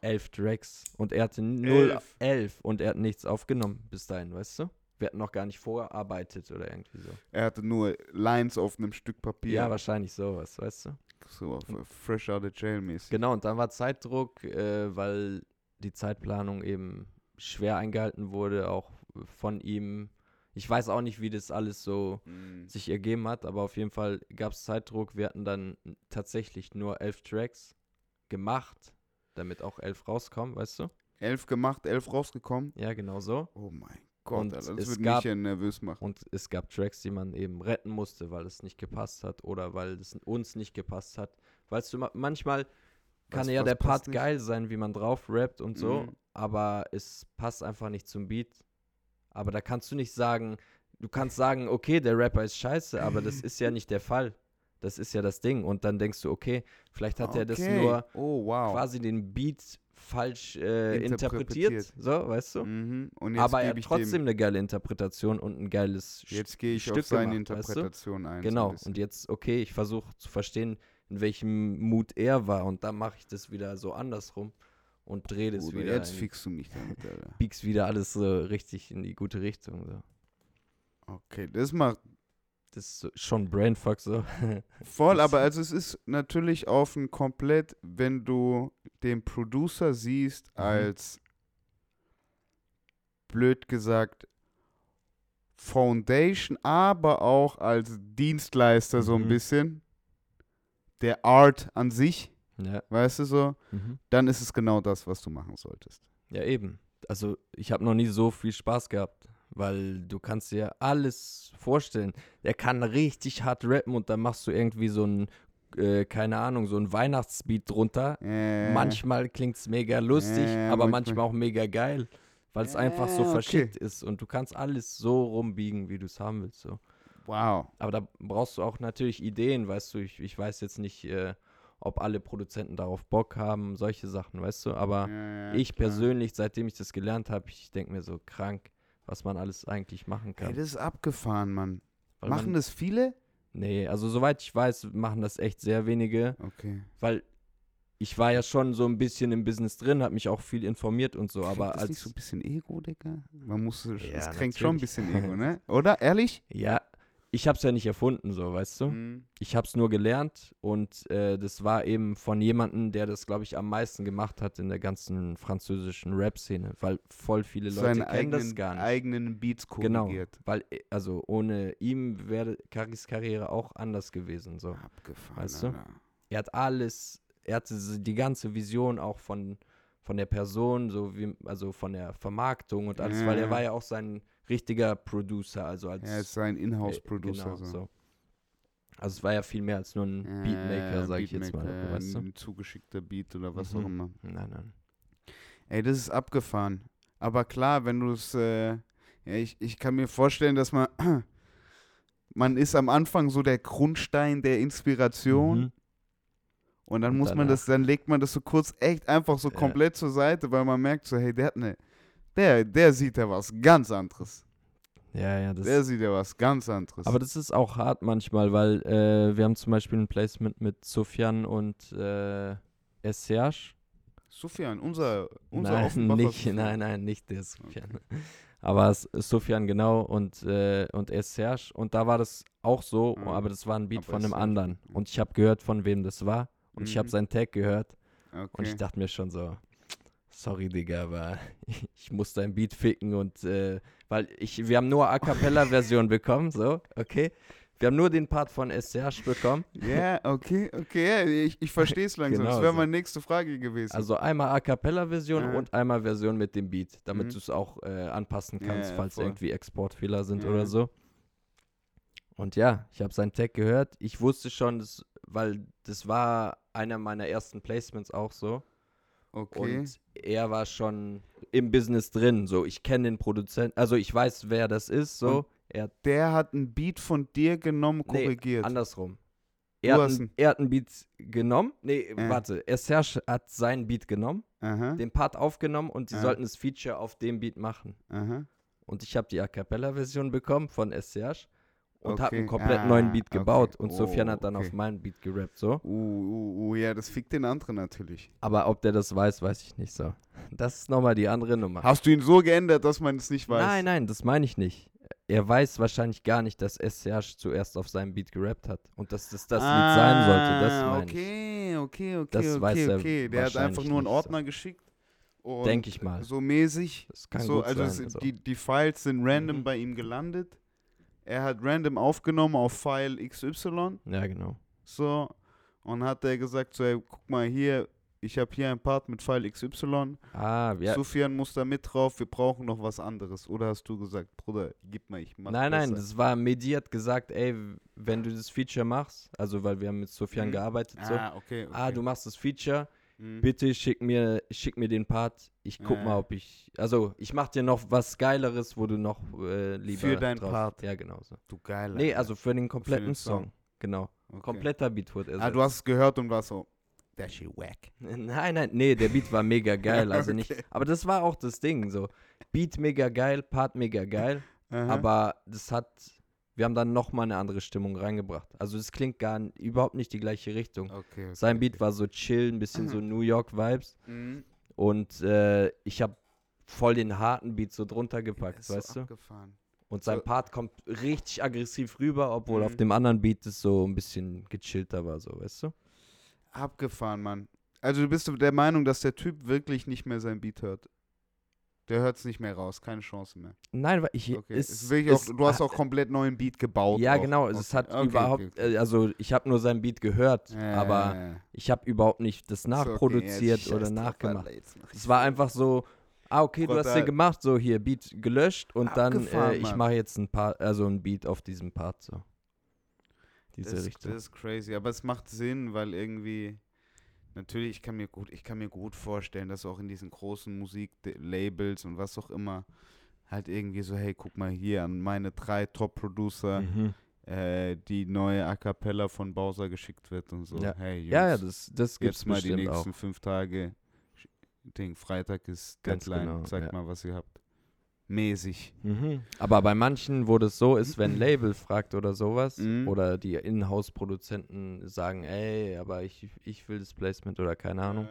Elf Tracks und er hatte null, Elf. elf und er hat nichts aufgenommen bis dahin, weißt du? Wir hatten noch gar nicht vorgearbeitet oder irgendwie so. Er hatte nur Lines auf einem Stück Papier. Ja, wahrscheinlich sowas, weißt du? so äh, fresh out of jail mäßig. Genau, und dann war Zeitdruck, äh, weil die Zeitplanung eben schwer eingehalten wurde, auch von ihm. Ich weiß auch nicht, wie das alles so Mhm. sich ergeben hat, aber auf jeden Fall gab es Zeitdruck. Wir hatten dann tatsächlich nur elf Tracks gemacht, damit auch elf rauskommen, weißt du? Elf gemacht, elf rausgekommen. Ja, genau so. Oh mein Gott, Und Alter, das es würde gab- mich ja nervös machen. Und es gab Tracks, die man eben retten musste, weil es nicht gepasst hat oder weil es uns nicht gepasst hat. Weißt du, ma- manchmal kann Was- ja was der Part nicht? geil sein, wie man drauf rappt und so, Mhm. aber es passt einfach nicht zum Beat. Aber da kannst du nicht sagen, du kannst sagen, okay, der Rapper ist scheiße, aber das ist ja nicht der Fall. Das ist ja das Ding. Und dann denkst du, okay, vielleicht hat er das Okay. nur Oh, wow. quasi den Beat falsch äh, Interpretiert. interpretiert. So, weißt du? Mhm. Aber er hat trotzdem dem, eine geile Interpretation und ein geiles jetzt gehe ich Stück auf seine gemacht, weißt du? Interpretation ein. so ein Genau, und jetzt, okay, ich versuche zu verstehen, in welchem Mut er war und dann mache ich das wieder so andersrum und drehe das Bruder, wieder, jetzt fixst du mich damit, Alter. bieg's wieder alles so richtig in die gute Richtung. So. Okay, das macht Das ist so, schon Brainfuck so. voll, aber also es ist natürlich auf ein komplett, wenn du den Producer siehst Mhm. als blöd gesagt Foundation, aber auch als Dienstleister so ein Mhm. bisschen der Art an sich, ja. weißt du so, Mhm. dann ist es genau das, was du machen solltest. ja, eben. Also ich habe noch nie so viel Spaß gehabt, weil du kannst dir alles vorstellen. Der kann richtig hart rappen und dann machst du irgendwie so ein, äh, keine Ahnung, so ein Weihnachtsbeat drunter Äh, Manchmal klingt es mega lustig, Ja, aber manchmal- auch mega geil, weil es einfach so Ja, okay. verschickt ist und du kannst alles so rumbiegen, wie du es haben willst. So. Wow. Aber da brauchst du auch natürlich Ideen, weißt du. Ich, ich weiß jetzt nicht, äh, ob alle Produzenten darauf Bock haben, solche Sachen, weißt du. Aber Ja, ja, ich klar. persönlich, seitdem ich das gelernt habe, ich denke mir so krank, was man alles eigentlich machen kann. Ey, das ist abgefahren, Mann. Weil Machen man, das viele? Nee, also soweit ich weiß, machen das echt sehr wenige. Okay. weil ich war ja schon so ein bisschen im Business drin, habe mich auch viel informiert und so, aber das als nicht so ein bisschen Ego, Digga? Man muss, es Ja, kränkt schon ein natürlich. bisschen Ego, ne? Oder? Ehrlich? ja, ich habe es ja nicht erfunden, so, weißt du? Mhm. Ich habe es nur gelernt und äh, das war eben von jemandem, der das, glaube ich, am meisten gemacht hat in der ganzen französischen Rap-Szene, weil voll viele Leute Seine kennen das eigenen, gar nicht. eigenen Beats Genau, korrigiert. weil, äh, also ohne ihm wäre Karis Karriere auch anders gewesen, so. Abgefahren, Weißt du? Er hat alles, er hatte die ganze Vision auch von, von der Person, so wie, also von der Vermarktung und alles, weil Ja. er war ja auch sein richtiger Producer, also als Er ist sein äh, Inhouse-Producer. genau, so. so. Also es war ja viel mehr als nur ein Beatmaker, sag ich jetzt mal, Beatmaker, weißt du? Ein zugeschickter Beat oder was Mhm. auch immer. Nein, nein. Ey, das ist abgefahren. Aber klar, wenn du es, äh, ja, ich, ich kann mir vorstellen, dass man man ist am Anfang so der Grundstein der Inspiration Mhm. und dann Und muss man das, dann legt man das so kurz echt einfach so komplett zur Seite, weil man merkt so, hey, der hat ne, der, der sieht ja was ganz anderes. Ja, ja, das Der sieht ja was ganz anderes. Aber das ist auch hart manchmal, weil äh, wir haben zum Beispiel ein Placement mit Sofian und äh, Serge. Sufjan, unser, unser Nein, nicht, nein, nein, nicht der Sofian. Aber es ist Sofian genau und, äh, und Serge. Und da war das auch so, Mhm. aber das war ein Beat Aber von einem anderen. mhm. Und ich habe gehört, von wem das war. Und ich habe Mhm. seinen Tag gehört. Okay. Und ich dachte mir schon so, sorry, Digga, aber ich muss dein Beat ficken und äh, weil ich, wir haben nur A Cappella-Version bekommen, so, okay. Wir haben nur den Part von Serge bekommen. Ja, okay, okay, ja, ich, ich verstehe es langsam. Genau das wäre so. meine nächste Frage gewesen. Also einmal A Cappella-Version Ja. und einmal Version mit dem Beat, damit Mhm. du es auch äh, anpassen kannst, ja, falls voll. irgendwie Exportfehler sind oder so. Und ja, ich habe seinen Tag gehört. Ich wusste schon, dass, weil das war einer meiner ersten Placements auch so. Okay. Und er war schon im Business drin. So, ich kenne den Produzenten, also ich weiß, wer das ist. So, Und er der hat einen Beat von dir genommen, Nee, korrigiert. andersrum. Du Er hat, hast ein, einen- er hat einen Beat genommen. Nee, Äh. warte. Er Serge hat seinen Beat genommen, aha, den Part aufgenommen und die Ja. sollten das Feature auf dem Beat machen. aha. Und ich habe die A Cappella-Version bekommen von Serge und Okay. einen komplett Ah, neuen Beat okay. gebaut. Und Oh, Sofian hat dann okay. auf meinen Beat gerappt, so. Uh, uh, uh, ja, das fickt den anderen natürlich. Aber ob der das weiß, weiß ich nicht so. Das ist nochmal die andere Nummer. Hast du ihn so geändert, dass man es nicht weiß? Nein, nein, das meine ich nicht. Er weiß wahrscheinlich gar nicht, dass Serge zuerst auf seinem Beat gerappt hat. Und dass das das Lied sein sollte, das Ah, meine ich. okay, okay, okay, Das okay, weiß er okay. Der hat einfach nur einen nicht so. Ordner geschickt. und Denk ich mal. So mäßig. Das kann so, gut also sein. also. Die, die Files sind random Mhm. bei ihm gelandet. Er hat random aufgenommen auf File XY. ja, genau. So. Und hat er gesagt, so, ey, guck mal hier, ich habe hier ein Part mit File XY. Ah, ja. Sufjan muss da mit drauf, wir brauchen noch was anderes. Oder hast du gesagt, Bruder, gib mal, ich mach nein, nein, besser. das war Medi hat gesagt, ey, wenn du das Feature machst, also weil wir haben mit Sofian Mhm. gearbeitet, so, Ah, okay, okay. ah, du machst das Feature, Mhm. bitte schick mir, schick mir den Part, ich guck Ja, mal, ob ich, also ich mach dir noch was Geileres, wo du noch äh, lieber Für deinen drauf, Part. Ja, genau so. Du geil. Nee, also für den kompletten Song. Song. genau. Okay. Kompletter Beat wurde Ah, ersetzt. du hast es gehört und warst so, that shit wack. Nein, nein, nee, der Beat war mega geil, also nicht. Okay. Aber das war auch das Ding, so. Beat mega geil, Part mega geil, aber das hat, wir haben dann nochmal eine andere Stimmung reingebracht. Also es klingt gar überhaupt nicht die gleiche Richtung. okay, okay, Sein Beat okay. war so chill, ein bisschen so New York Vibes Mhm. und äh, ich habe voll den harten Beat so drunter gepackt, ist so weißt du? abgefahren. Und sein so- Part kommt richtig aggressiv rüber, obwohl Mhm. auf dem anderen Beat es so ein bisschen gechillter war, so, weißt du? Abgefahren, Mann. Also du bist der Meinung, dass der Typ wirklich nicht mehr sein Beat hört? Der hört es nicht mehr raus, keine Chance mehr. Nein, weil ich, Okay. es, wirklich es auch, du hast auch komplett neuen Beat gebaut. Ja, auch. genau. Okay. Es hat Okay, überhaupt, äh, also ich habe nur sein Beat gehört, Ja, aber ja, ja. ich habe überhaupt nicht das ja, nachproduziert scheiß oder nachgemacht. Es ich war einfach so, ah, okay, du hast den gemacht, so hier, Beat gelöscht und dann, äh, ich mache jetzt ein Part, also ein Beat auf diesem Part, so. Diese das, Richtung. Das ist crazy, aber es macht Sinn, weil irgendwie natürlich ich kann mir gut, ich kann mir gut vorstellen, dass auch in diesen großen Musiklabels und was auch immer halt irgendwie so, hey, guck mal hier an meine drei Top-Producer, Mhm. äh, die neue A cappella von Bowser geschickt wird und so. Ja. Hey, Jungs, Ja, ja, das, das gibt's jetzt mal die bestimmt auch. nächsten fünf Tage. Ding, Freitag ist Ganz Deadline. genau, Sagt ja. mal, was ihr habt. Mäßig. Mhm. Aber bei manchen, wo das so ist, wenn ein Label fragt oder sowas, Mhm. oder die Inhouse-Produzenten sagen, ey, aber ich, ich will das Placement oder keine Ahnung,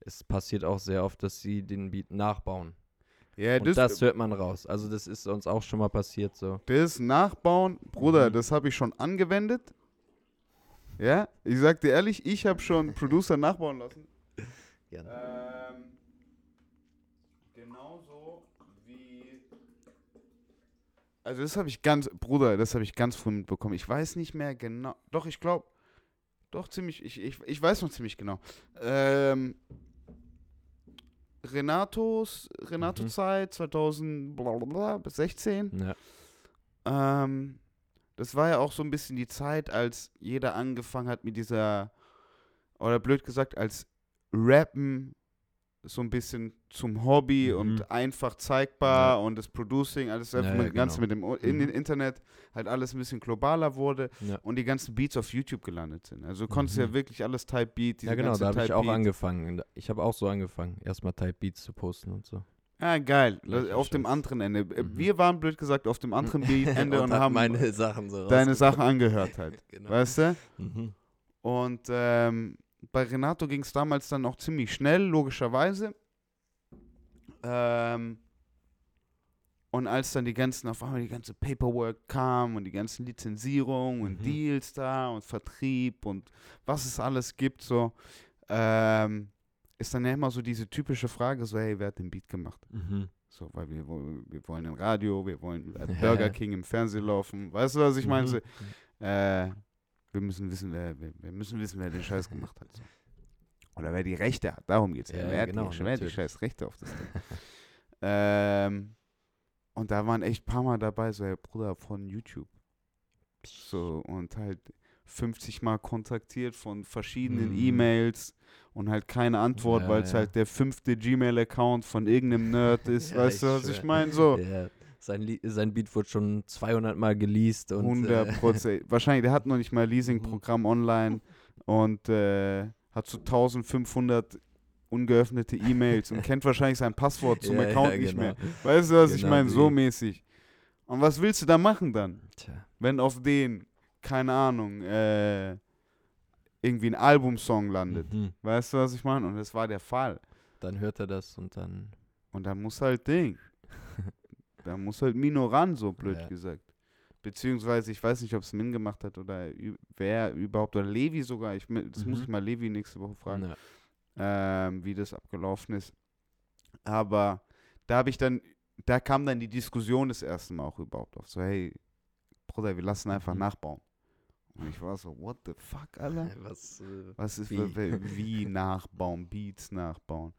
es passiert auch sehr oft, dass sie den Beat nachbauen. Ja, Und das, das hört man raus. Also das ist uns auch schon mal passiert so. Das Nachbauen, Bruder, Mhm. das habe ich schon angewendet. Ja, ich sag dir ehrlich, ich habe schon Producer nachbauen lassen. Ähm, genauso wie. Also, das habe ich ganz, Bruder, das habe ich ganz früh mitbekommen. Ich weiß nicht mehr genau. Doch, ich glaube. Doch, ziemlich. Ich, ich, ich weiß noch ziemlich genau. Ähm, Renatos, Renato-Zeit 2000 bla bla, bis 16. Ja. Ähm, das war ja auch so ein bisschen die Zeit, als jeder angefangen hat mit dieser, oder blöd gesagt, als Rappen so ein bisschen zum Hobby Mhm. und einfach zeigbar Ja. und das Producing, alles einfach Ja, mit, ja, Ganze mit genau. dem O- in Mhm. den Internet halt alles ein bisschen globaler wurde Ja. und die ganzen Beats auf YouTube gelandet sind. Also du konntest ja Mhm. wirklich alles Type Beat, Ja, genau, da habe ich auch Beat. angefangen. Ich habe auch so angefangen, erstmal Type Beats zu posten und so. Ja, geil. Gleicher auf dem anderen Ende. Äh, Mhm. Wir waren, blöd gesagt, auf dem anderen Beat-Ende und, hab haben meine Sachen so deine. Sachen angehört halt. genau. Weißt du? Mhm. Und ähm, bei Renato ging es damals dann auch ziemlich schnell, logischerweise. Ähm, und als dann die ganzen, auf einmal die ganze Paperwork kam und die ganzen Lizenzierungen und Mhm. Deals da und Vertrieb und was es alles gibt, so, ähm, ist dann ja immer so diese typische Frage, so, hey, wer hat den Beat gemacht? Mhm. So, weil wir, wir wollen ein Radio, wir wollen Ja, Burger. King im Fernsehen laufen. Weißt du, was ich meine? Mhm. Äh, wir müssen wissen, wer, wir, wir müssen wissen, wer den Scheiß gemacht hat. So. Oder wer die Rechte hat. Darum geht's ja. Ja, wer, hat genau, die, wer hat die natürlich. scheiß Rechte auf das Ding? ähm, und da waren echt ein paar Mal dabei, so, hey, Bruder, von YouTube. So, und halt 50 Mal kontaktiert von verschiedenen Mhm. E-Mails und halt keine Antwort, Ja, weil es ja. halt der fünfte Gmail-Account von irgendeinem Nerd ist. Weißt du, was ich meine? So. Ja, sein, Lied, sein Beat wurde schon 200 Mal geleast und 100 äh, Prozent. Wahrscheinlich, der hat noch nicht mal ein Leasing-Programm online und äh, hat so 1500 ungeöffnete E-Mails und kennt wahrscheinlich sein Passwort zum ja, Account ja, nicht genau. mehr. Weißt du, was ich Genau meine? So mäßig. Und was willst du da machen dann? Tja. Wenn auf den, keine Ahnung, äh, irgendwie ein Albumsong landet. Mhm. Weißt du, was ich meine? Und das war der Fall. Dann hört er das und dann. Und da muss halt Ding. Da muss halt Mino ran, so blöd Ja. gesagt. Beziehungsweise, ich weiß nicht, ob es Min gemacht hat oder wer überhaupt, oder Levi sogar. Ich, das muss Mhm. ich mal Levi nächste Woche fragen, Ja. ähm, wie das abgelaufen ist. Aber da habe ich dann, da kam dann die Diskussion das erste Mal auch überhaupt auf. So, hey, Bruder, wir lassen einfach Mhm. nachbauen. Und ich war so, what the fuck, Alter? Was, äh, Was ist, Wie? wie, wie nachbauen, Beats nachbauen.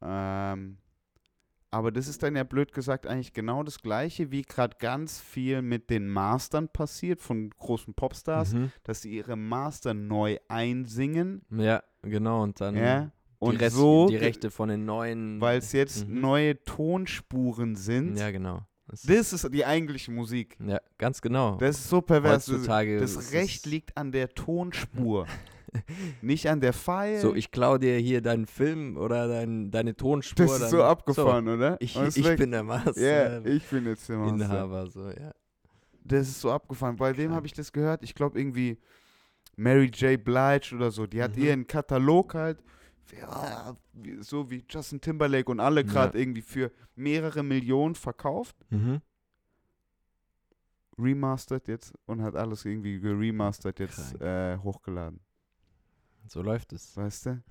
Ähm, aber das ist dann ja blöd gesagt eigentlich genau das gleiche, wie gerade ganz viel mit den Mastern passiert von großen Popstars, mhm. dass sie ihre Master neu einsingen. Ja, genau. Und dann ja. Und die, Rest, so, die Rechte von den neuen. weil es jetzt Mhm. neue Tonspuren sind. Ja, genau. Das, Das ist die eigentliche Musik. ja, ganz genau. Das ist so pervers. Das, Heutzutage das Recht liegt an der Tonspur. Nicht an der File. So, ich klau dir hier deinen Film oder dein, deine Tonspur. das ist dann, so abgefahren, oder? Ich, ich bin der Master. Ja, ich bin jetzt der Master. Inhaber, so, ja. Das ist so abgefahren. Bei dem Krank. habe ich das gehört. Ich glaube irgendwie Mary J. Blige oder so. Die hat Mhm. ihren Katalog halt, ja, so wie Justin Timberlake und alle gerade irgendwie für mehrere Millionen verkauft. Mhm. Remastered jetzt und hat alles irgendwie geremastert jetzt äh, hochgeladen. So läuft es. Weißt du?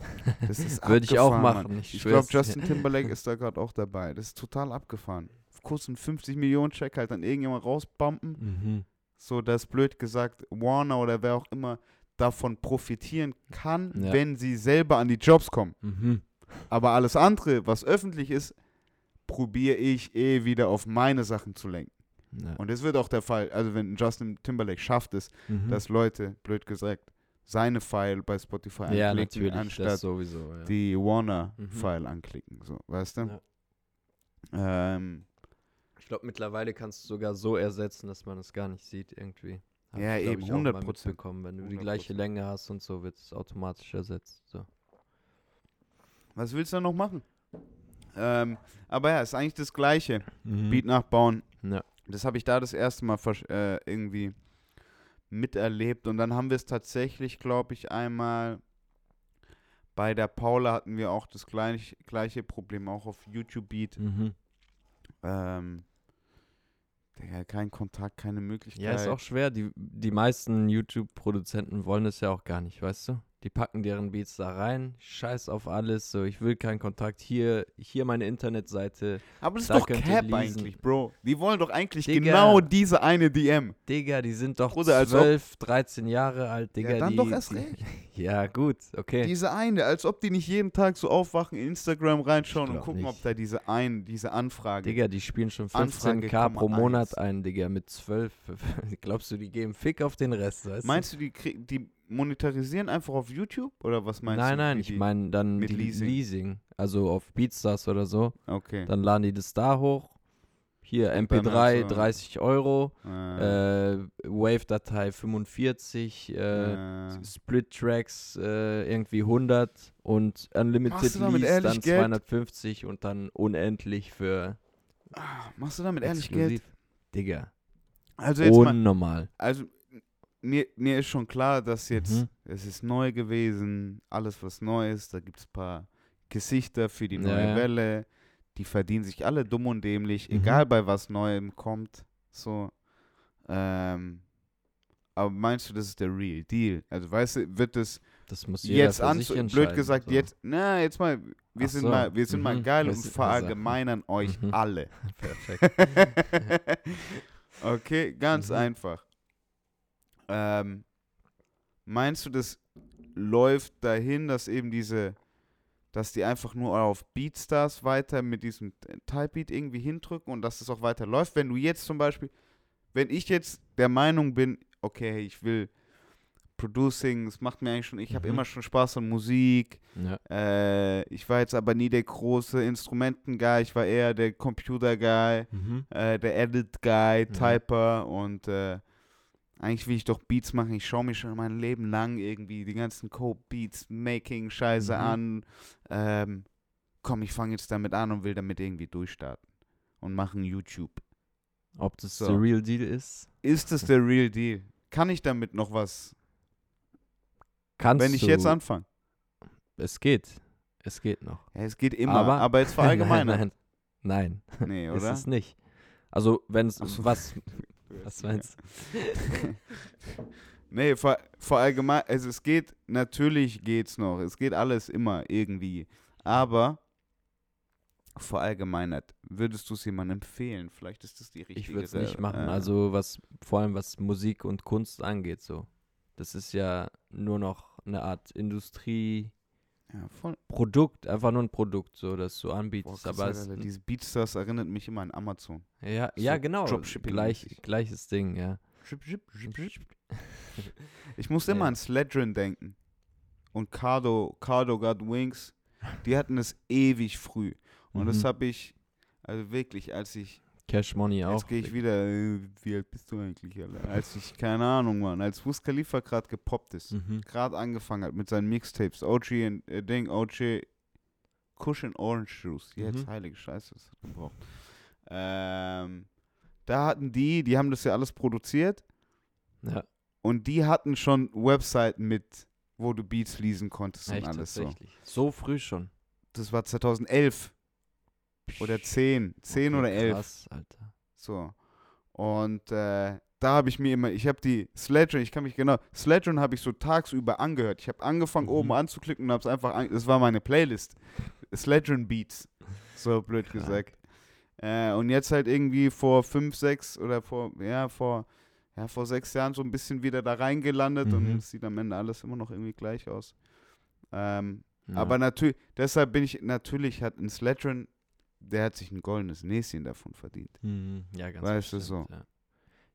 Das ist Würde ich auch machen. Ich, Ich glaube, Justin. Timberlake ist da gerade auch dabei. Das ist total abgefahren. Kurz einen 50 Millionen Check halt an irgendjemand rausbumpen. Mhm. so dass blöd gesagt Warner oder wer auch immer davon profitieren kann, Ja. wenn sie selber an die Jobs kommen. Mhm. Aber alles andere, was öffentlich ist, probiere ich eh wieder auf meine Sachen zu lenken. Ja. Und das wird auch der Fall, also wenn Justin Timberlake schafft es, Mhm. dass Leute, blöd gesagt, seine File bei Spotify ja, anklicken, natürlich, anstatt sowieso. Ja. die Mhm. Warner-File anklicken. So, weißt du? Ähm, Ich glaube, mittlerweile kannst du sogar so ersetzen, dass man es gar nicht sieht irgendwie. Hab Ja, ich, eben, ich, auch mal 100%. mitbekommen. Wenn du die 100%. gleiche Länge hast und so, wird es automatisch ersetzt. So. was willst du da noch machen? Ähm, aber ja, ist eigentlich das Gleiche. Mhm. Beat nachbauen, Ja. Das habe ich da das erste Mal äh, irgendwie miterlebt. Und dann haben wir es tatsächlich, glaube ich, einmal bei der Paula hatten wir auch das gleich, gleiche Problem, auch auf YouTube Beat. Mhm. Ähm, kein Kontakt, keine Möglichkeit. Ja, ist auch schwer. Die, die meisten YouTube-Produzenten wollen das ja auch gar nicht, weißt du? Die packen deren Beats da rein, scheiß auf alles, so ich will keinen Kontakt. Hier, hier meine Internetseite. Aber das ist da doch könnt ihr Cap eigentlich, Bro. Die wollen doch eigentlich Digga. genau diese eine DM. Digga, die sind doch Bruder, als ob- 12, 13 Jahre alt, Digga. Ja, dann die, doch erst recht. Ja, gut, okay. Diese eine, als ob die nicht jeden Tag so aufwachen, in Instagram reinschauen und gucken, ob nicht. da diese ein, diese Anfrage. Digga, die spielen schon Anfrage 15k pro Monat ein, Digga, mit 12. Glaubst du, die geben Fick auf den Rest, weißt Meinst du, die, die monetarisieren einfach auf YouTube? Oder was meinst nein, du? nein, wie ich meine dann mit Leasing? Leasing. Also auf Beatstars oder so. Okay. Dann laden die das da hoch. Hier Und dann MP3 halt so- 30 Euro, äh, äh, Wave-Datei 45, äh, äh, Split-Tracks äh, irgendwie 100 und Unlimited Lease dann Geld? 250 und dann unendlich für machst du damit ehrlich Geld? exklusiv. Digga, Also jetzt mal, unnormal. also mir, mir ist schon klar, dass jetzt, Mhm. es ist neu gewesen, alles was neu ist, da gibt es ein paar Gesichter für die neue ja. Welle, die verdienen sich alle dumm und dämlich, Mhm. egal bei was Neuem kommt, so, ähm, aber meinst du, das ist der Real Deal? Also weißt du, wird es Das muss jeder jetzt an, blöd gesagt, so. jetzt, na, jetzt mal, wir Ach sind so, mal, wir sind mal mhm, geil wir und verallgemeinern euch mhm. alle. Perfekt. okay, ganz Mhm. einfach. Ähm, meinst du, das läuft dahin, dass eben diese, dass die einfach nur auf Beatstars weiter mit diesem Typebeat irgendwie hindrücken und dass es auch weiter läuft? Wenn du jetzt zum Beispiel, wenn ich jetzt der Meinung bin, okay, ich will Producing, es macht mir eigentlich schon, ich habe Mhm. immer schon Spaß an Musik, ja. äh, ich war jetzt aber nie der große Instrumenten-Guy, ich war eher der Computer-Guy Mhm. äh, der Edit-Guy, Ja. Typer und äh, eigentlich will ich doch Beats machen. Ich schaue mich schon mein Leben lang irgendwie die ganzen Code-Beats, Making-Scheiße Mhm. an. Ähm, komm, ich fange jetzt damit an und will damit irgendwie durchstarten und machen YouTube. Ob das So. der Real Deal ist? Ist das der Real Deal? Kann ich damit noch was, Kannst wenn ich jetzt anfange? Es geht. Es geht noch. Ja, es geht immer, aber, Aber- jetzt verallgemeinern. nein, nein, nein. Nee, ist oder? es nicht. Also, wenn es so. was, was meinst nee, ver, verallgemein, also es geht, natürlich geht's noch, es geht alles immer irgendwie, aber verallgemeinert, würdest du es jemandem empfehlen? Vielleicht ist das die richtige. Ich würde es nicht machen. äh, Also was vor allem was Musik und Kunst angeht, so. Das ist ja nur noch eine Art Industrieprodukt, ja, voll. einfach nur ein Produkt, so das du Boah, anbietest. krass, aber es, diese Beatstars erinnert mich immer an Amazon. ja, so ja, genau. Gleich, gleiches Ding, ja. Ich muss immer Ja. an Sledgerin denken. Und Cardo, Cardo Got Wings, die hatten es ewig früh. Und das Mhm. habe ich, also wirklich, als ich Cash Money auch. Jetzt gehe ich wieder, äh, wie alt bist du eigentlich, Alter? Als ich, keine Ahnung, Mann, als Wiz Khalifa gerade gepoppt ist, Mhm. gerade angefangen hat mit seinen Mixtapes, OG und äh, Ding, OG, Cushion Orange Juice, jetzt Mhm. heilige Scheiße, das hat gebraucht. Ähm, da hatten die, die haben das ja alles produziert Ja, und die hatten schon Webseiten mit, wo du Beats lesen konntest echt und alles so. So. früh schon. Das war 2011 oder 10, 10 Okay, oder 11. Krass, Alter. So. Und äh, da habe ich mir immer, ich habe die Sledgeon, ich kann mich genau, Sledgeon habe ich so tagsüber angehört. Ich habe angefangen Mhm. oben anzuklicken und habe es einfach, an, das war meine Playlist. Sledgeon Beats, so blöd Krank. gesagt. Äh, und jetzt halt irgendwie vor fünf, sechs oder vor, ja, vor, ja, vor sechs Jahren so ein bisschen wieder da reingelandet Mhm. und es sieht am Ende alles immer noch irgendwie gleich aus. Ähm, Ja. aber natürlich, deshalb bin ich, natürlich hat ein Sledgeon, der hat sich ein goldenes Näschen davon verdient. Mhm, ja, ganz Weißt du, so. Ja.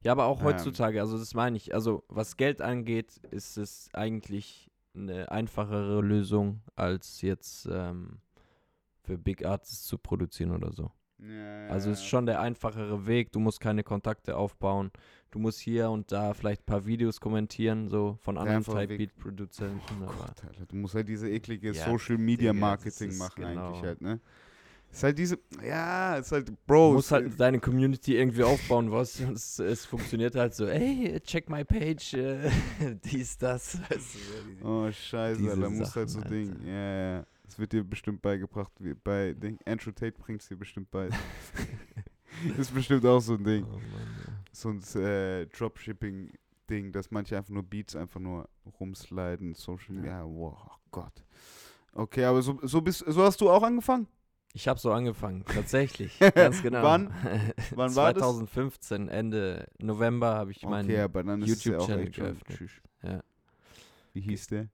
ja, aber auch Ähm. heutzutage, also das meine ich, also was Geld angeht, ist es eigentlich eine einfachere Lösung, als jetzt ähm, für Big Artists zu produzieren oder so. Also ist schon der einfachere Weg, du musst keine Kontakte aufbauen, du musst hier und da vielleicht ein paar Videos kommentieren, so von anderen. Type-Beat-Produzenten. Oh aber Gott, Alter, du musst halt diese eklige Ja, Social Media Digga, das Marketing ist machen genau. eigentlich halt, ne? Ist halt diese, ja, ist halt, Du Bro, musst ist, halt deine Community irgendwie aufbauen, was es, es funktioniert halt so, ey, check my page, äh, dies, das. Weißt du, oh scheiße, Alter, musst halt so Sachen, Ding, Alter. ja, ja, das wird dir bestimmt beigebracht, wie bei Ding, Andrew Tate bringt es dir bestimmt bei. ist bestimmt auch so ein Ding, oh Mann, ja. so ein äh, Dropshipping-Ding, dass manche einfach nur Beats einfach nur rumsliden, Social Ja. Media, wow, oh Gott. Okay, aber so, so, bist, so hast du auch angefangen? Ich habe so angefangen, tatsächlich, ganz genau. Wann? Wann war das? 2015, Ende November habe ich meinen Okay, aber dann ist es ja auch YouTube-Channel echt schon geöffnet. Ja. Wie hieß der?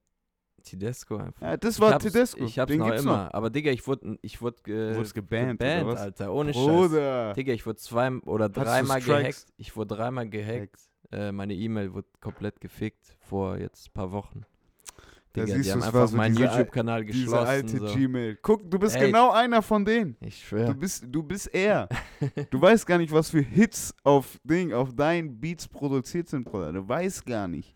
Tedesco einfach. Ja, das Ich war hab's- Tedesco. Ich hab's Den noch gibt's immer. Aber Digga, ich wurde ich wurde ge Wurdest gebannt, oder gebannt, was? Alter. Ohne Scheiß. Bruder. Digga, ich wurde zwei oder dreimal gehackt. Ich wurde dreimal gehackt. Äh, meine E-Mail wurde komplett gefickt vor jetzt ein paar Wochen. Da Digga, siehst die du, haben einfach war so meinen YouTube-Kanal Diese geschlossen. alte so. Gmail. Guck, du bist Ey. genau einer von denen. Ich Du schwöre. bist, du bist er. Du weißt gar nicht, was für Hits auf Ding, auf deinen Beats produziert sind, Bruder. Du weißt gar nicht.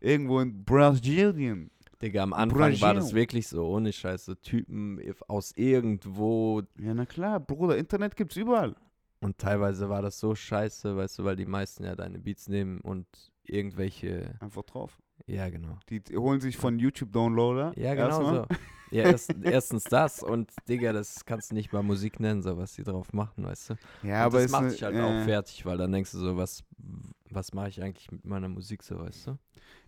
Irgendwo in Brasilien. Digga, am Anfang war Brasil. das wirklich so, ohne Scheiße. Typen aus irgendwo. Ja, na klar, Bruder, Internet gibt's überall. Und teilweise war das so scheiße, weißt du, weil die meisten ja deine Beats nehmen und irgendwelche. Einfach drauf. Ja, genau. Die holen sich von YouTube-Downloader. Ja, genau erstmal. so. Ja, erst, erstens das und Digga, das kannst du nicht mal Musik nennen, so was die drauf machen, weißt du. Ja, und aber das macht ne- dich halt äh, auch fertig, weil dann denkst du so, was, was mache ich eigentlich mit meiner Musik so, weißt du?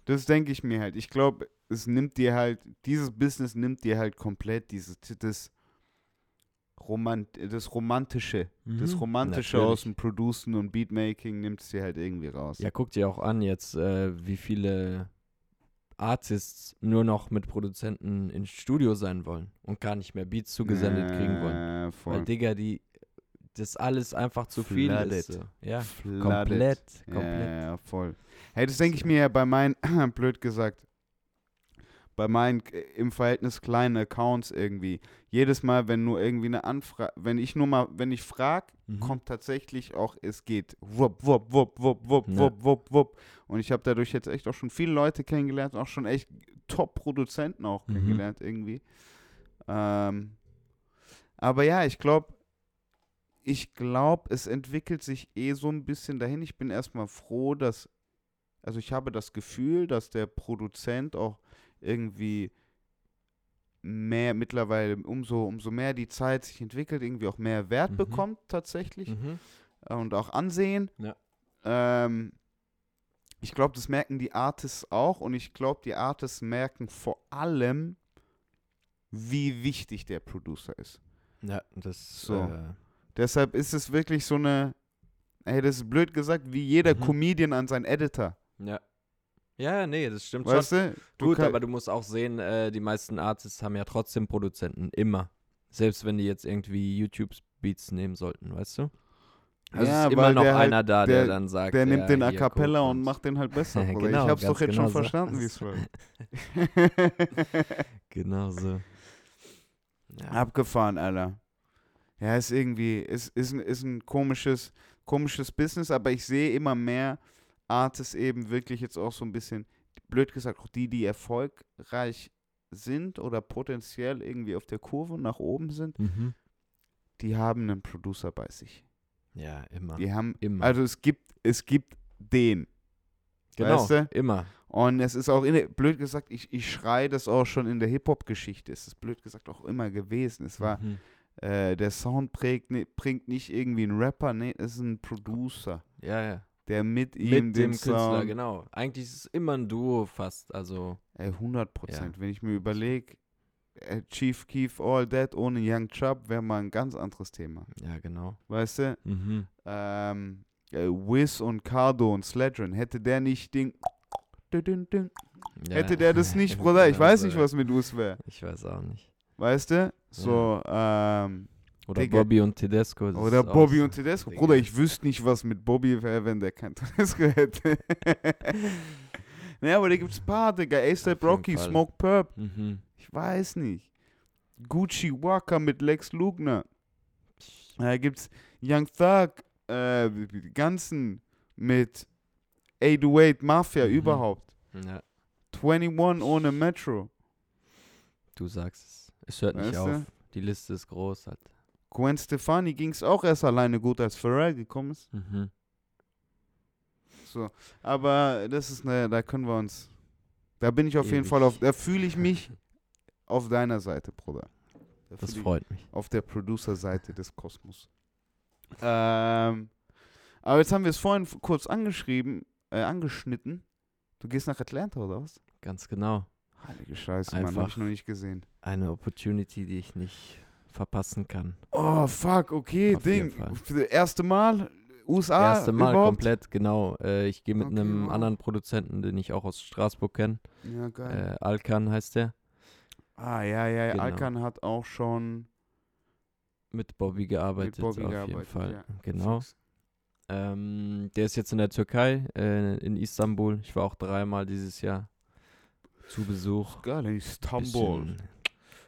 Das denke ich mir halt. Ich glaube, es nimmt dir halt, dieses Business nimmt dir halt komplett dieses, das, Romant das Romantische. Das Mhm, Romantische natürlich. aus dem Producen und Beatmaking nimmt es dir halt irgendwie raus. Ja, guck dir auch an jetzt, äh, wie viele Artists nur noch mit Produzenten ins Studio sein wollen und gar nicht mehr Beats zugesendet kriegen wollen. Äh, Weil, voll. Digga, die, das alles einfach zu viel Flooded. ist. So. Ja, Flooded. komplett, komplett. ja, voll. Hey, das denke ich mir ja bei meinen, blöd gesagt, bei meinen äh, im Verhältnis kleinen Accounts irgendwie. Jedes Mal, wenn nur irgendwie eine Anfrage, wenn ich nur mal, wenn ich frage, Mhm. kommt tatsächlich auch, es geht wupp, wupp, wupp, wupp, wupp, Ja. wupp, wupp, wupp. Und ich habe dadurch jetzt echt auch schon viele Leute kennengelernt, auch schon echt Top-Produzenten auch Mhm. kennengelernt irgendwie. Ähm, aber ja, ich glaube, ich glaube, es entwickelt sich eh so ein bisschen dahin. Ich bin erstmal froh, dass, also ich habe das Gefühl, dass der Produzent auch irgendwie mehr mittlerweile, umso, umso mehr die Zeit sich entwickelt, irgendwie auch mehr Wert Mhm. bekommt tatsächlich Mhm. äh, und auch Ansehen. Ja. Ähm, ich glaube, das merken die Artists auch und ich glaube, die Artists merken vor allem, wie wichtig der Producer ist. Ja, das So. Äh, Deshalb ist es wirklich so eine, ey, das ist blöd gesagt, wie jeder Mhm. Comedian an seinen Editor. ja. Ja, nee, das stimmt schon. Weißt du? Du Gut, aber du musst auch sehen, äh, die meisten Artists haben ja trotzdem Produzenten, immer. Selbst wenn die jetzt irgendwie YouTube-Beats nehmen sollten, weißt du? Also Ja, ist immer noch halt- einer da, der, der- dann sagt, der nimmt ja, den A Cappella und macht den halt besser. Genau, ich hab's doch jetzt schon genau so. verstanden, wie es läuft. Genau so. Ja. Abgefahren, Alter. Ja, ist irgendwie, ist, ist, ein, ist ein komisches, komisches Business, aber ich sehe immer mehr Artists eben wirklich jetzt auch so ein bisschen, blöd gesagt, auch die, die erfolgreich sind oder potenziell irgendwie auf der Kurve nach oben sind, Mhm. die haben einen Producer bei sich. ja, immer. Die haben, Immer. also es gibt, es gibt den. genau, weißt du? immer. Und es ist auch, der, blöd gesagt, ich, ich schreie das auch schon in der Hip-Hop-Geschichte. Es ist blöd gesagt auch immer gewesen. Es war, Mhm. äh, der Sound prägt, ne, bringt nicht irgendwie einen Rapper, nee, es ist ein Producer, Ja, ja. Der mit ihm Mit den dem Künstler, Sound, genau. Eigentlich ist es immer ein Duo fast, also. ey, 100 Prozent. Wenn ich mir überlege, äh, Chief Keef, All That ohne Young Chubb wäre mal ein ganz anderes Thema. Ja, genau. Weißt du? Mhm. Ähm, äh, Wiz und Cardo und Sledgen, hätte der nicht den, Ja, hätte der das nicht, Bruder, ich weiß nicht, ja. was mit Us wäre. Ich weiß auch nicht. Weißt du? So, ähm, Oder Digga. Bobby und Tedesco. das Oder Bobby und Tedesco. Digga. Bruder, ich wüsste nicht, was mit Bobby wäre, wenn der kein Tedesco hätte. naja, aber da gibt's ein paar, Digga. A$AP Rocky, Fall. Smoke Purp. Mhm. Ich weiß nicht. Gucci Waka mit Lex Lugner. Da gibt's Young Thug, äh, die ganzen mit 808 Mafia Mhm. überhaupt. Ja, 21 ohne Metro. du sagst es. Es hört nicht Weißt auf. du? Die Liste ist groß halt. Gwen Stefani ging's auch erst alleine gut, als Pharrell gekommen ist. Mhm. So, aber das ist ne, da können wir uns. Da bin ich auf jeden Ewig. Fall auf, da fühle ich mich auf deiner Seite, Bruder. Da Das freut mich. Auf der Producer-Seite des Kosmos. Ähm, aber jetzt haben wir es vorhin kurz angeschrieben, äh, angeschnitten. Du gehst nach Atlanta oder was? Ganz genau. Heilige Scheiße, Mann, hab ich Einfach. noch nicht gesehen. Eine Opportunity, die ich nicht verpassen kann. Oh, fuck, okay, Auf Ding. Für das erste Mal USA Erste Mal überhaupt? komplett, genau. Äh, ich gehe mit Okay, einem wow. anderen Produzenten, den ich auch aus Straßburg kenne. Ja, geil. Äh, Alkan heißt der. ah, ja, ja, ja. genau. Alkan hat auch schon Mit Bobby gearbeitet, Bobby auf gearbeitet, jeden Fall. ja. Genau. Ähm, der ist jetzt in der Türkei, äh, in Istanbul. Ich war auch dreimal dieses Jahr zu Besuch. Geil, Istanbul. Bisschen-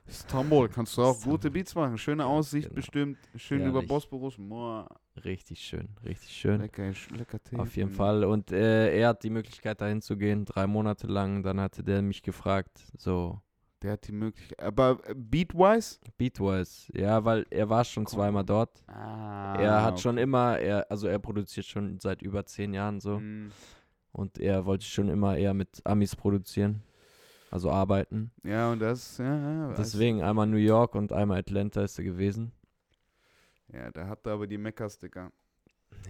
Istanbul, kannst du auch Istanbul. gute Beats machen. Schöne Aussicht Genau. bestimmt. Schön über Herrlich. Bosporus. Boah, Richtig schön, richtig schön. lecker, lecker Tee. Auf jeden Mm. Fall. Und äh, er hat die Möglichkeit, dahin zu gehen, drei Monate lang. Dann hatte der mich gefragt, so Der hat die Möglichkeit. Aber äh, Beatwise? Beatwise. Ja, weil er war schon zweimal dort. Ah, er hat schon immer, er, also er produziert schon seit über zehn Jahren so. Mm. Und er wollte schon immer eher mit Amis produzieren. Also arbeiten. Ja, und das, ja, ja. Deswegen einmal New York und einmal Atlanta ist er gewesen. Ja, da hat er aber die Mecker-Sticker.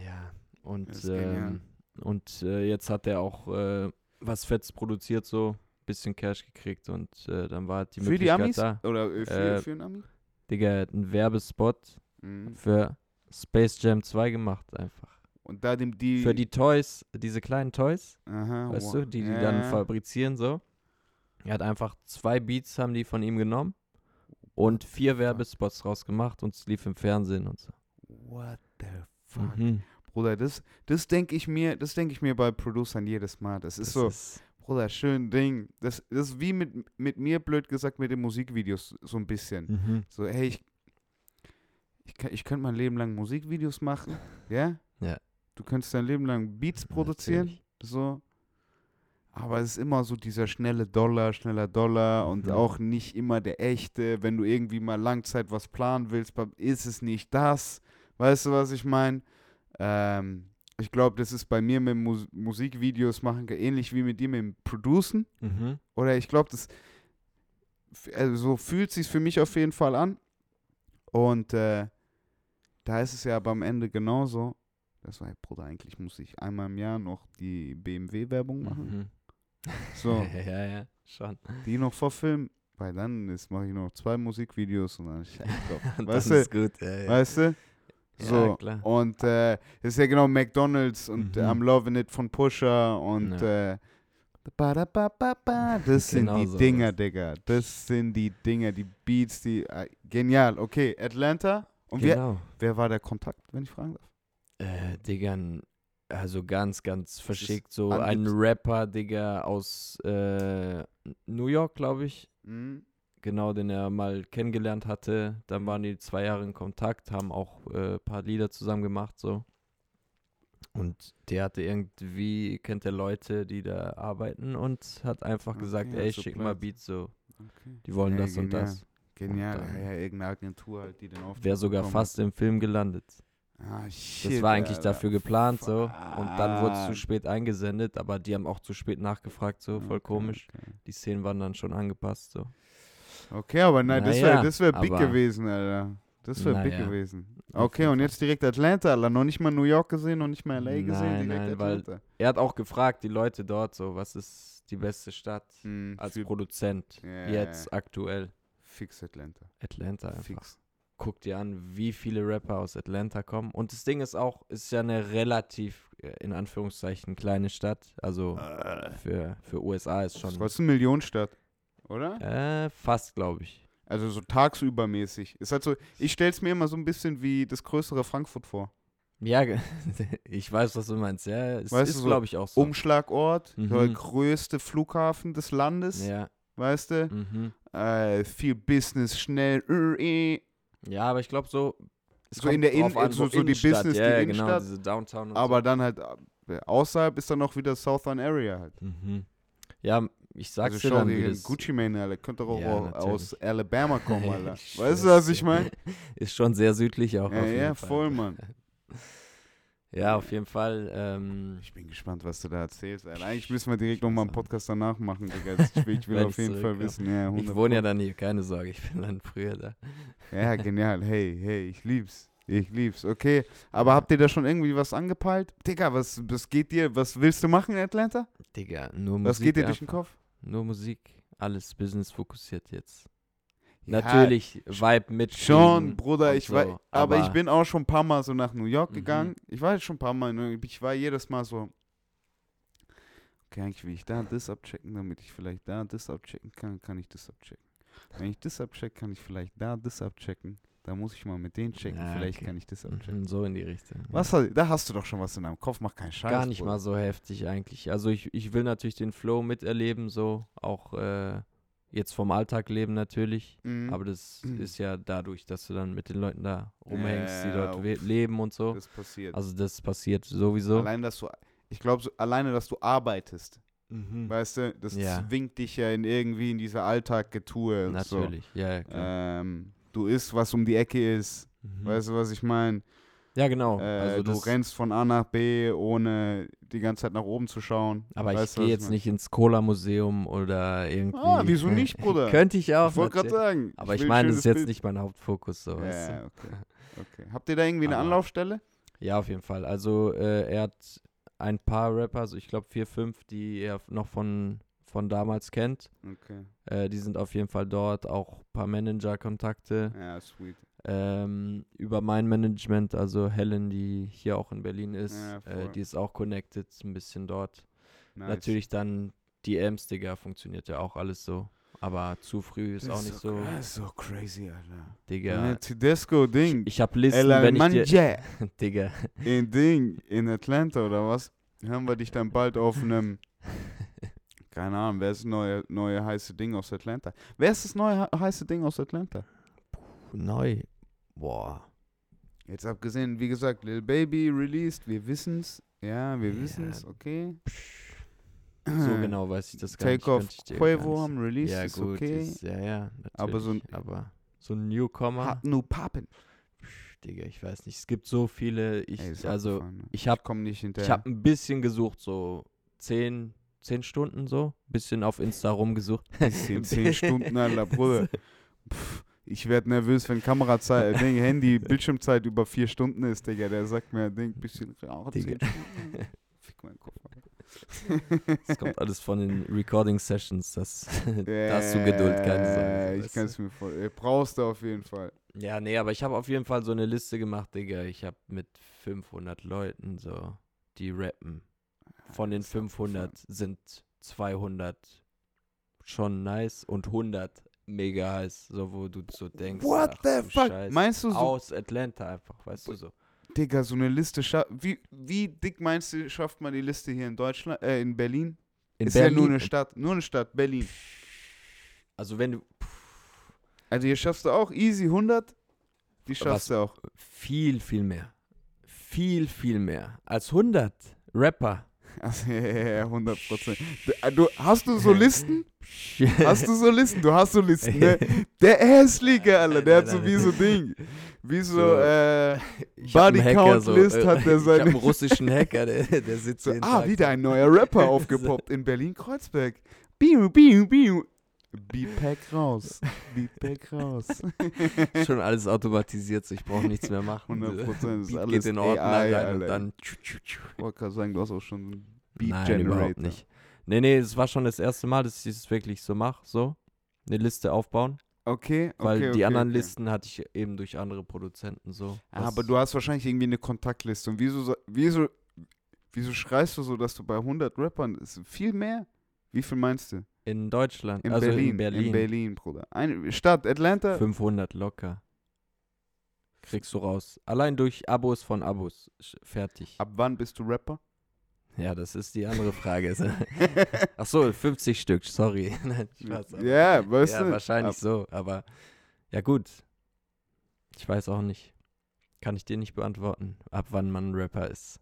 Ja. Und, ähm, und äh, jetzt hat er auch äh, was Fettes produziert, so bisschen Cash gekriegt und äh, dann war halt die für die Möglichkeit Amis? da. Oder äh, für, Äh, für einen Ami? Digga, hat einen Werbespot Mhm. für Space Jam 2 gemacht einfach. Und da dem die. Für die Toys, diese kleinen Toys, Aha, weißt wow. du, die die Ja, dann fabrizieren so. Er hat einfach zwei Beats haben die von ihm genommen und vier? Werbespots rausgemacht und es lief im Fernsehen und so. What the fuck? Mhm. Bruder, das, das denke ich mir, das denke ich mir bei Producern jedes Mal. Das ist Das so, ist- Bruder, schön Ding. Das, das ist wie mit, mit mir, blöd gesagt, mit den Musikvideos so ein bisschen. Mhm. So, hey, ich, ich, kann- ich könnte mein Leben lang Musikvideos machen, ja? Ja. Du könntest dein Leben lang Beats produzieren, Natürlich. so. Aber es ist immer so dieser schnelle Dollar, schneller Dollar und Mhm. auch nicht immer der echte. Wenn du irgendwie mal Langzeit was planen willst, ist es nicht das. Weißt du, was ich meine? Ähm, ich glaube, das ist bei mir mit Mus Musikvideos machen ähnlich wie mit dir mit dem Producen. Mhm. Oder ich glaube, das also so fühlt sich für mich auf jeden Fall an. Und äh, da ist es ja aber am Ende genauso. Das war Bruder, eigentlich muss ich einmal im Jahr noch die BMW-Werbung machen. Mhm. So, ja, ja, schon. die noch verfilmen. Weil dann ist- mache ich noch zwei Musikvideos und dann. Und Weißt das du? ist gut. Ja, ja. Weißt du? Ja, So, klar. und äh, das ist ja genau McDonalds und Mhm. I'm Loving It von Pusher und äh, -ba -ba. das sind Genau die sowas. Dinger, Digga. Das sind die Dinger, die Beats, die äh, genial. Okay, Atlanta. Und wer, genau. wer war der Kontakt, wenn ich fragen darf? Äh, Digga, also ganz, ganz verschickt. So ein Rapper, Digga, aus äh, New York, glaube ich. Mhm. Genau, den er mal kennengelernt hatte. Dann Mhm. waren die zwei Jahre in Kontakt, haben auch äh, ein paar Lieder zusammen gemacht, so. Und der hatte irgendwie, kennt er Leute, die da arbeiten und hat einfach gesagt, Okay, ey, hat schick mal. Beats so. Okay. Die wollen Ja, das und genial. das. Genial. Und ja, irgendeine Agentur halt, die den Auftrag Wäre sogar bekommen fast im Film gelandet. Ah, shit, Das war eigentlich Alter. dafür geplant so. Und dann wurde es zu spät eingesendet, aber die haben auch zu spät nachgefragt, so voll Okay, komisch. okay. Die Szenen waren dann schon angepasst, so. Okay, aber nein, das Naja, wäre das wär big gewesen, Alter. Das wäre big Naja, gewesen. Okay, und jetzt direkt Atlanta, Alter. Noch nicht mal New York gesehen, noch nicht mal LA gesehen, Nein, direkt nein, Atlanta. Er hat auch gefragt, die Leute dort, so, was ist die beste Stadt Hm, als Produzent Ja, jetzt ja. aktuell? Fix Atlanta. Atlanta einfach. Fix. Guck dir an, wie viele Rapper aus Atlanta kommen. Und das Ding ist auch, ist ja eine relativ, äh, in Anführungszeichen, kleine Stadt. Also für, für USA ist schon Was ist eine Millionenstadt, oder? äh, fast, glaube ich. Also so tagsübermäßig. Ist halt so, ich stell's mir immer so ein bisschen wie das größere Frankfurt vor. Ja, ich weiß, was du meinst. Ja, es Weißt ist, so glaube ich, auch so. Umschlagort, Mhm. der größte Flughafen des Landes, ja, weißt du? mhm. Äh, viel Business, schnell, äh, äh. Ja, aber ich glaube so. So in der drauf In- an, so- so die Innenstadt, Business, ja, die ja, Innenstadt. Genau, diese Downtown aber dann halt äh, außerhalb ist dann noch wieder Southern Area halt. so. Mhm. Ja, ich sag's Also dir schau dann, wie das Gucci Mane, Alter. Könnte doch auch Ja, au- aus. Alabama kommen, Alter. Weißt du, was ich meine? ist schon sehr südlich auch. Ja, auf jeden ja, Fall. voll, Mann. Ja, auf jeden Fall. Ähm, Ich bin gespannt, was du da erzählst, Alter. Eigentlich müssen wir direkt nochmal einen. Podcast danach machen, Digga. Ich will, ich will auf jeden Fall wissen. Ja, ich 100 wohne ja dann hier, keine Sorge, ich bin dann früher da. Ja, genial. Hey, hey, ich lieb's. Ich lieb's. Okay, aber habt ihr da schon irgendwie was angepeilt? Digga, was, was geht dir, was willst du machen in Atlanta? Digga, nur Musik. Was geht dir durch den. Kopf? Nur Musik, alles Business fokussiert jetzt. Ja, Natürlich, Vibe mit. Schon, Bruder, ich war, so, aber, ich aber- bin auch schon ein paar Mal so nach New York Mhm. gegangen. Ich war jetzt schon ein paar Mal, ich war jedes Mal so, okay, eigentlich will ich da das abchecken, damit ich vielleicht da das abchecken kann, kann ich das abchecken. Wenn ich das abcheck, kann ich vielleicht da das abchecken. Da muss ich mal mit denen checken. Ja, Vielleicht okay. kann ich das. Mhm, So in die Richtung. ja. Was, hast- da hast du doch schon was in deinem Kopf. Mach keinen Scheiß. Gar nicht Bruder. mal so heftig eigentlich. Also ich, ich will natürlich den Flow miterleben, so auch äh, jetzt vom Alltag leben natürlich. Mhm. Aber das Mhm. ist ja dadurch, dass du dann mit den Leuten da rumhängst, die Ja, dort okay. we- leben und so. das passiert. Also das passiert sowieso. Allein, dass du, ich glaube, so, alleine, dass du arbeitest, Mhm. weißt du, das Ja. zwingt dich ja in irgendwie in dieser Alltag-Getue. So. Natürlich, ja, ja klar. Ähm, du isst, was um die Ecke ist. Mhm. Weißt du, was ich meine? Ja, genau. Äh, also du rennst von A nach B, ohne die ganze Zeit nach oben zu schauen. aber ich gehe jetzt nicht ins Cola-Museum oder irgendwie. Ah, wieso nicht, Bruder? Könnte ich auch. Ich wollte gerade sagen. Aber ich, ein meine, das ist jetzt Bild. nicht mein Hauptfokus. So, weißt du? Ja, okay. okay. Habt ihr da irgendwie eine Aber- Anlaufstelle? Ja, auf jeden Fall. Also er, er hat ein paar Rapper, also ich glaube vier, fünf, die er noch von, von damals kennt. Okay. Äh, die sind auf jeden Fall dort, auch ein paar Manager-Kontakte. Ja, sweet. Ähm, über mein Management, also Helen, die hier auch in Berlin ist, Ja, äh, die ist auch connected, ein bisschen dort. Nice. Natürlich dann die Ems, Digga, funktioniert ja auch alles so. Aber zu früh ist Das auch nicht so, Das ist so crazy, Alter. Digga. Ja. Tedesco-Ding. Ich habe Listen, El wenn ich dir. Digga, In Ding, in Atlanta oder was? Hören wir dich dann bald auf einem. Keine Ahnung, wer ist das neue, neue heiße Ding aus Atlanta? Wer ist das neue he- heiße Ding aus Atlanta? neu. Boah. Jetzt abgesehen, wie gesagt, Lil Baby released, wir wissen's. Ja, wir Ja. wissen's, okay. So genau weiß ich das gar nicht. Take off könnte ich dir gar Quavo nicht haben released, Ja, ist gut, okay. ist, ja, ja, natürlich. Aber so ein- aber so ein Newcomer, Hat nur Pappen. pff, Digga, ich weiß nicht. Es gibt so viele, ich, Ey, also, ne? ich hab, nicht hinterher. ich habe ein bisschen gesucht, so zehn, zehn Stunden so, bisschen auf Insta rumgesucht. Bisschen 10 Stunden, Alter, Bruder. Ich werde nervös, wenn Kamerazeit, äh, Ding, Handy, Bildschirmzeit über 4 Stunden ist, Digga. Der sagt mir, Ding, bisschen, auch 10 Digga. Fick meinen Kopf. Das kommt alles von den Recording Sessions, das, da hast du Geduld, keine Sorge. Äh, so, Ich kann es mir voll. Äh, brauchst du auf jeden Fall. Ja, nee, aber ich habe auf jeden Fall so eine Liste gemacht, Digga. Ich habe mit 500 Leuten so, die rappen. Von den Das ist abgefahren. 500 sind 200 schon nice und 100 mega heiß, so wo du so denkst. What ach the fuck? Scheiße. Meinst du so, Aus Atlanta einfach, weißt du so. Digga, so eine Liste scha- wie, wie dick meinst du, schafft man die Liste hier in Deutschland, äh, in Berlin? In ist ja nur Berlin- eine Stadt, nur eine Stadt, Berlin. Also wenn du Also hier schaffst du auch easy 100, die Was- schaffst du auch. viel, viel mehr, viel, viel mehr als 100 Rapper. Also, ja, ja, ja, 100 Prozent. Du, hast du so Listen? Hast du so Listen? Du hast so Listen, ne? Der Hässliche, Alter, der hat so wie so Ding. Wie so, So. äh, Ich hab einen Body Hacker, Count so, List äh, hat der Ich seine- hab einen russischen Hacker, der, der sitzt so ah, Tag wieder ein neuer Rapper aufgepoppt in Berlin-Kreuzberg. Biu, biu, biu. Beatpack raus. Beatpack raus. Schon alles automatisiert, so ich brauche nichts mehr machen. 100 Prozent ist Beat alles geht in Ordner AI, rein und dann. Ich wollte gerade sagen, du hast auch schon einen Beat Nein, Generator. überhaupt nicht. Nee, nee, es war schon das erste Mal, dass ich es wirklich so mache, so. Eine Liste aufbauen. Okay, okay. Weil die okay, anderen okay. Listen hatte ich eben durch andere Produzenten so. Ah, aber du hast wahrscheinlich irgendwie eine Kontaktliste. Und wieso, wieso, wieso schreist du so, dass du bei 100 Rappern, ist viel mehr? Wie viel meinst du? In Deutschland, In also Berlin. in Berlin. In Berlin, Bruder. Eine Stadt, Atlanta. 500 locker. Kriegst du raus. Allein durch Abos von Abos. Fertig. Ab wann bist du Rapper? Ja, das ist die andere Frage. Ach so, 50 Stück, sorry. Nein, Spaß. aber- Ja, weißt ja, du? wahrscheinlich Ab, so, aber ja gut. Ich weiß auch nicht. Kann ich dir nicht beantworten, ab wann man ein Rapper ist.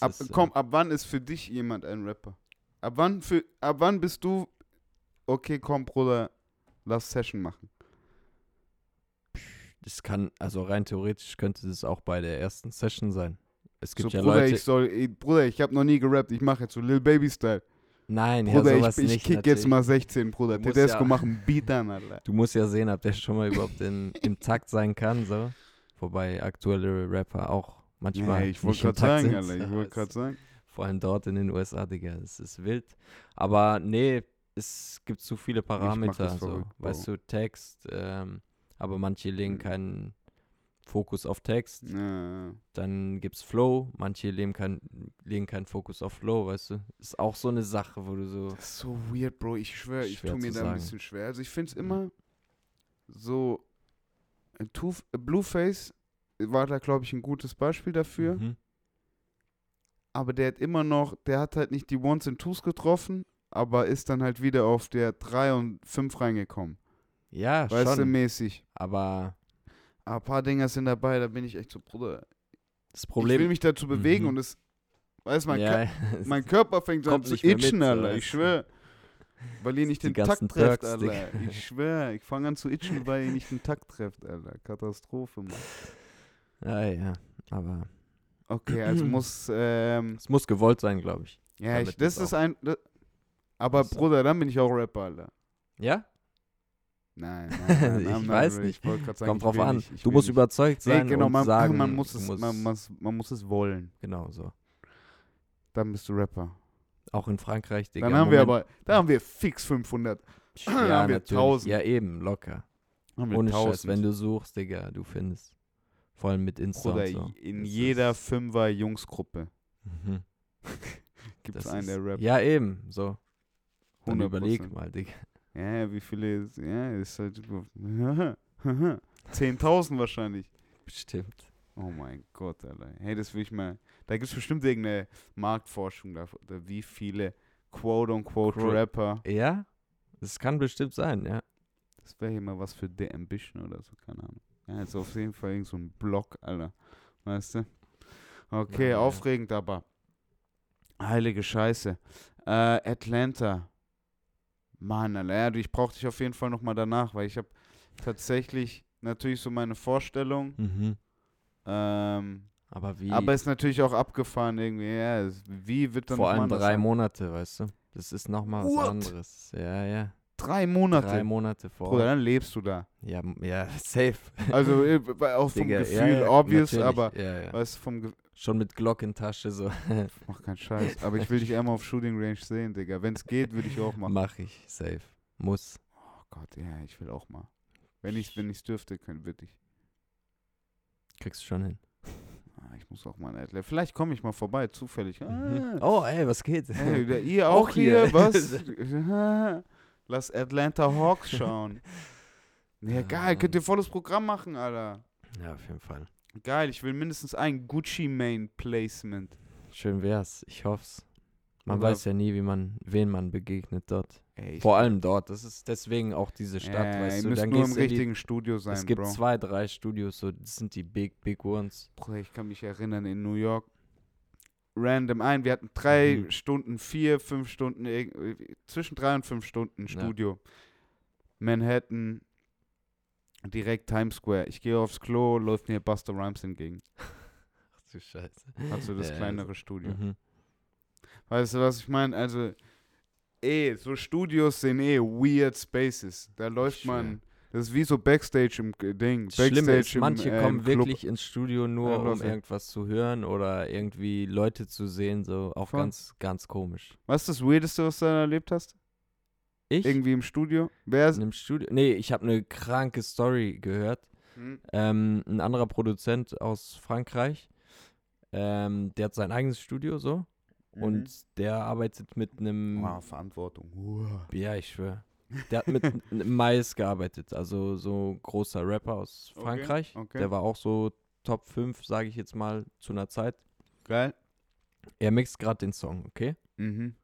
Ab, ist, äh, komm, ab wann ist für dich jemand ein Rapper? Ab wann, für, ab wann bist du, okay, komm, Bruder, lass Session machen. Das kann, also rein theoretisch könnte das auch bei der ersten Session sein. Es gibt so, ja Bruder, Leute. ich soll, ey, Bruder, ich habe noch nie gerappt, ich mache jetzt so Lil Baby-Style. nein, Bruder, ja, sowas ich, ich nicht. kick natürlich. jetzt mal 16, Bruder. Du Tedesco ja- macht einen Beat an, Alter. Du musst ja sehen, ob der schon mal überhaupt in, im Takt sein kann, so. Wobei aktuelle Rapper auch manchmal. Ja, ich wollte gerade sagen, sind, Alter, ich wollte gerade sagen. Vor allem dort in den USA, Digga. Es ist wild. Aber nee, es gibt zu viele Parameter. So. verrückt, Weißt du, Text, ähm, aber manche legen Mhm. keinen Fokus auf Text. Ja. Dann gibt's Flow, manche legen, kein, legen keinen Fokus auf Flow, weißt du. Ist auch so eine Sache, wo du so. Das ist so weird, Bro. Ich schwöre, ich tue mir da ein sagen. bisschen schwer. Also ich finde es immer so, Two, Blueface war da, glaube ich, ein gutes Beispiel dafür. Mhm. Aber der hat immer noch, der hat halt nicht die Ones and Twos getroffen, aber ist dann halt wieder auf der 3 und 5 reingekommen. Ja, Weißt du, schon. mäßig. Aber Aber ein paar Dinger sind dabei, da bin ich echt so, Bruder. das Ich will Problem. mich dazu bewegen Mhm. und es, weißt du, mein, ja, Kör- mein Körper fängt an zu mit, itchen, so, Alter. Ich du. schwör. Weil ihr nicht den Takt trefft, Alter. Ich schwör, ich fange an zu itchen, weil ihr nicht den Takt trefft, Alter. Katastrophe, Mann. ja, ja. Aber Okay, also muss, ähm, es muss gewollt sein, glaube ich. ja, ich, das ist ein, das, aber Das- Bruder, dann bin ich auch Rapper, Alter. Ja? Nein, nein, nein, Ich weiß really. nicht. Ich sagen, Kommt drauf an. nicht, ich du musst nicht. überzeugt Nee, sein genau, und man, sagen, man, muss es, man, muss, man muss es wollen. genau so. Dann bist du Rapper. Auch in Frankreich, Digga. Dann haben wir Moment- aber, da haben wir fix 500. ja, haben wir natürlich. 1000. Ja, eben, locker. Haben wir Ohne Scheiß, 1000. wenn du suchst, Digga, du findest. Vor allem mit Insta und so. in Das jeder Fünfer-Jungsgruppe Mhm. gibt es einen, der rappt. Ja, eben, so. Dann 100%. überleg mal, Digga. Ja, wie viele, ja, ist halt, 10.000 wahrscheinlich. Bestimmt. Oh mein Gott, Alter. Hey, das will ich mal, da gibt es bestimmt irgendeine Marktforschung, da, wie viele quote-unquote Quote- Rapper, Ja? Das kann bestimmt sein, ja. das wäre hier mal was für The Ambition oder so, keine Ahnung. Ja, jetzt auf jeden Fall irgend so ein Blog, Alter. Weißt du? Okay, Ja, ja. aufregend aber. Heilige Scheiße. Äh, Atlanta. Mann, Alter, ich brauch dich auf jeden Fall nochmal danach, weil ich habe tatsächlich natürlich so meine Vorstellung. Mhm. Ähm, Aber wie? aber ist natürlich auch abgefahren irgendwie. Ja, wie wird dann vor allem drei sein? Monate, weißt du? Das ist nochmal was anderes. Ja, ja. Drei Monate. Drei Monate vor. Bruder, dann lebst du da. Ja, ja, safe. Also äh, auch vom Digga, Gefühl ja, ja, obvious, natürlich. aber Ja, ja. weißt vom Ge Schon mit Glock in Tasche so. Mach keinen Scheiß. Aber ich will dich einmal auf Shooting Range sehen, Digga. Wenn es geht, würde ich auch machen. Mach ich, safe. Muss. Oh Gott, ja, ich will auch mal. Wenn ich wenn ich's dürfte, könnte würde ich. Kriegst du schon hin. Ah, ich muss auch mal ein Adler. Vielleicht komme ich mal vorbei, zufällig. Mhm. Ah, Oh, ey, was geht? der- ihr auch, Auch hier? hier. Was? Lass Atlanta Hawks schauen. Ja, geil, könnt ihr volles Programm machen, Alter. Ja, auf jeden Fall. Geil, ich will mindestens ein Gucci Main Placement. Schön wär's. Ich hoff's. Man Oder- weiß ja nie, wie man, wen man begegnet dort. Ey, Vor allem dort. Das ist deswegen auch diese Stadt, ja, weißt du. Dann nur im in die, richtigen Studio sein, es gibt Bro. zwei, drei Studios, so, das sind die Big, Big Ones. Bruder, ich kann mich erinnern, in New York, random ein, wir hatten drei Mhm. Stunden, vier, fünf Stunden, zwischen drei und fünf Stunden Ja. Studio. Manhattan, direkt Times Square. Ich gehe aufs Klo, läuft mir Buster Rhymes entgegen. Ach du Scheiße. Also das Ja, kleinere Studio. Mhm. Weißt du, was ich meine? Also, eh, so Studios sind eh weird Spaces. Da läuft schwör. man, das ist wie so Backstage im äh, Ding. Das Backstage Schlimme ist, im, manche äh, kommen Club. wirklich ins Studio nur, Ja, um irgendwas zu hören oder irgendwie Leute zu sehen, so auch Voll. ganz, ganz komisch. Was ist das Weirdeste, was du da erlebt hast? Ich? Irgendwie im Studio? Wer ist. einem Studio? Nee, ich habe eine kranke Story gehört. Hm? Ähm, ein anderer Produzent aus Frankreich, ähm, der hat sein eigenes Studio so und der arbeitet mit einem, Wow, Verantwortung. Uah. ja, ich schwöre, der hat mit Mais gearbeitet, also so großer Rapper aus Okay, Frankreich. okay. Der war auch so Top 5, sage ich jetzt mal, zu einer Zeit. Geil. Er mixt gerade den Song, okay? Mhm.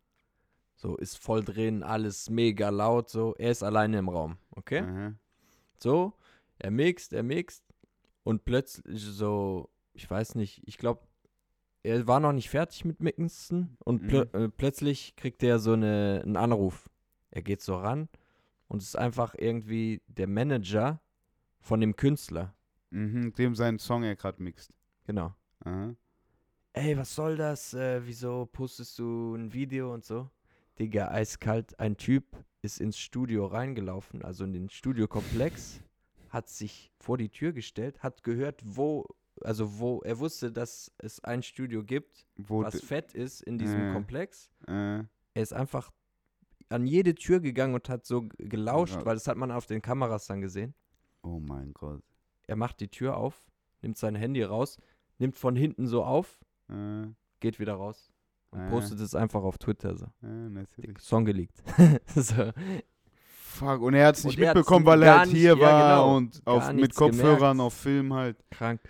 So, ist voll drin, alles mega laut, so. Er ist alleine im Raum, okay? Aha. So, er mixt, er mixt und plötzlich so, ich weiß nicht, ich glaube, er war noch nicht fertig mit Mixen und plö äh, plötzlich kriegt er so eine, einen Anruf. Er geht so ran und es ist einfach irgendwie der Manager von dem Künstler. Mhm. Dem seinen Song er gerade mixt. Genau. Aha. Ey, was soll das? Äh, wieso postest du ein Video und so? Digga, eiskalt. Ein Typ ist ins Studio reingelaufen, also in den Studiokomplex, hat sich vor die Tür gestellt, hat gehört, wo, also wo, er wusste, dass es ein Studio gibt, Wo was fett ist in diesem Äh. Komplex. äh, Er ist einfach an jede Tür gegangen und hat so gelauscht, Ja. weil das hat man auf den Kameras dann gesehen. oh mein Gott. Er macht die Tür auf, nimmt sein Handy raus, nimmt von hinten so auf, Äh, geht wieder raus und postet es einfach auf Twitter so. Song geleakt. so. Fuck, und er hat es nicht mitbekommen, weil er halt nicht- hier ja, war genau, und auf, mit Kopfhörern gemerkt. auf Film halt. Krank.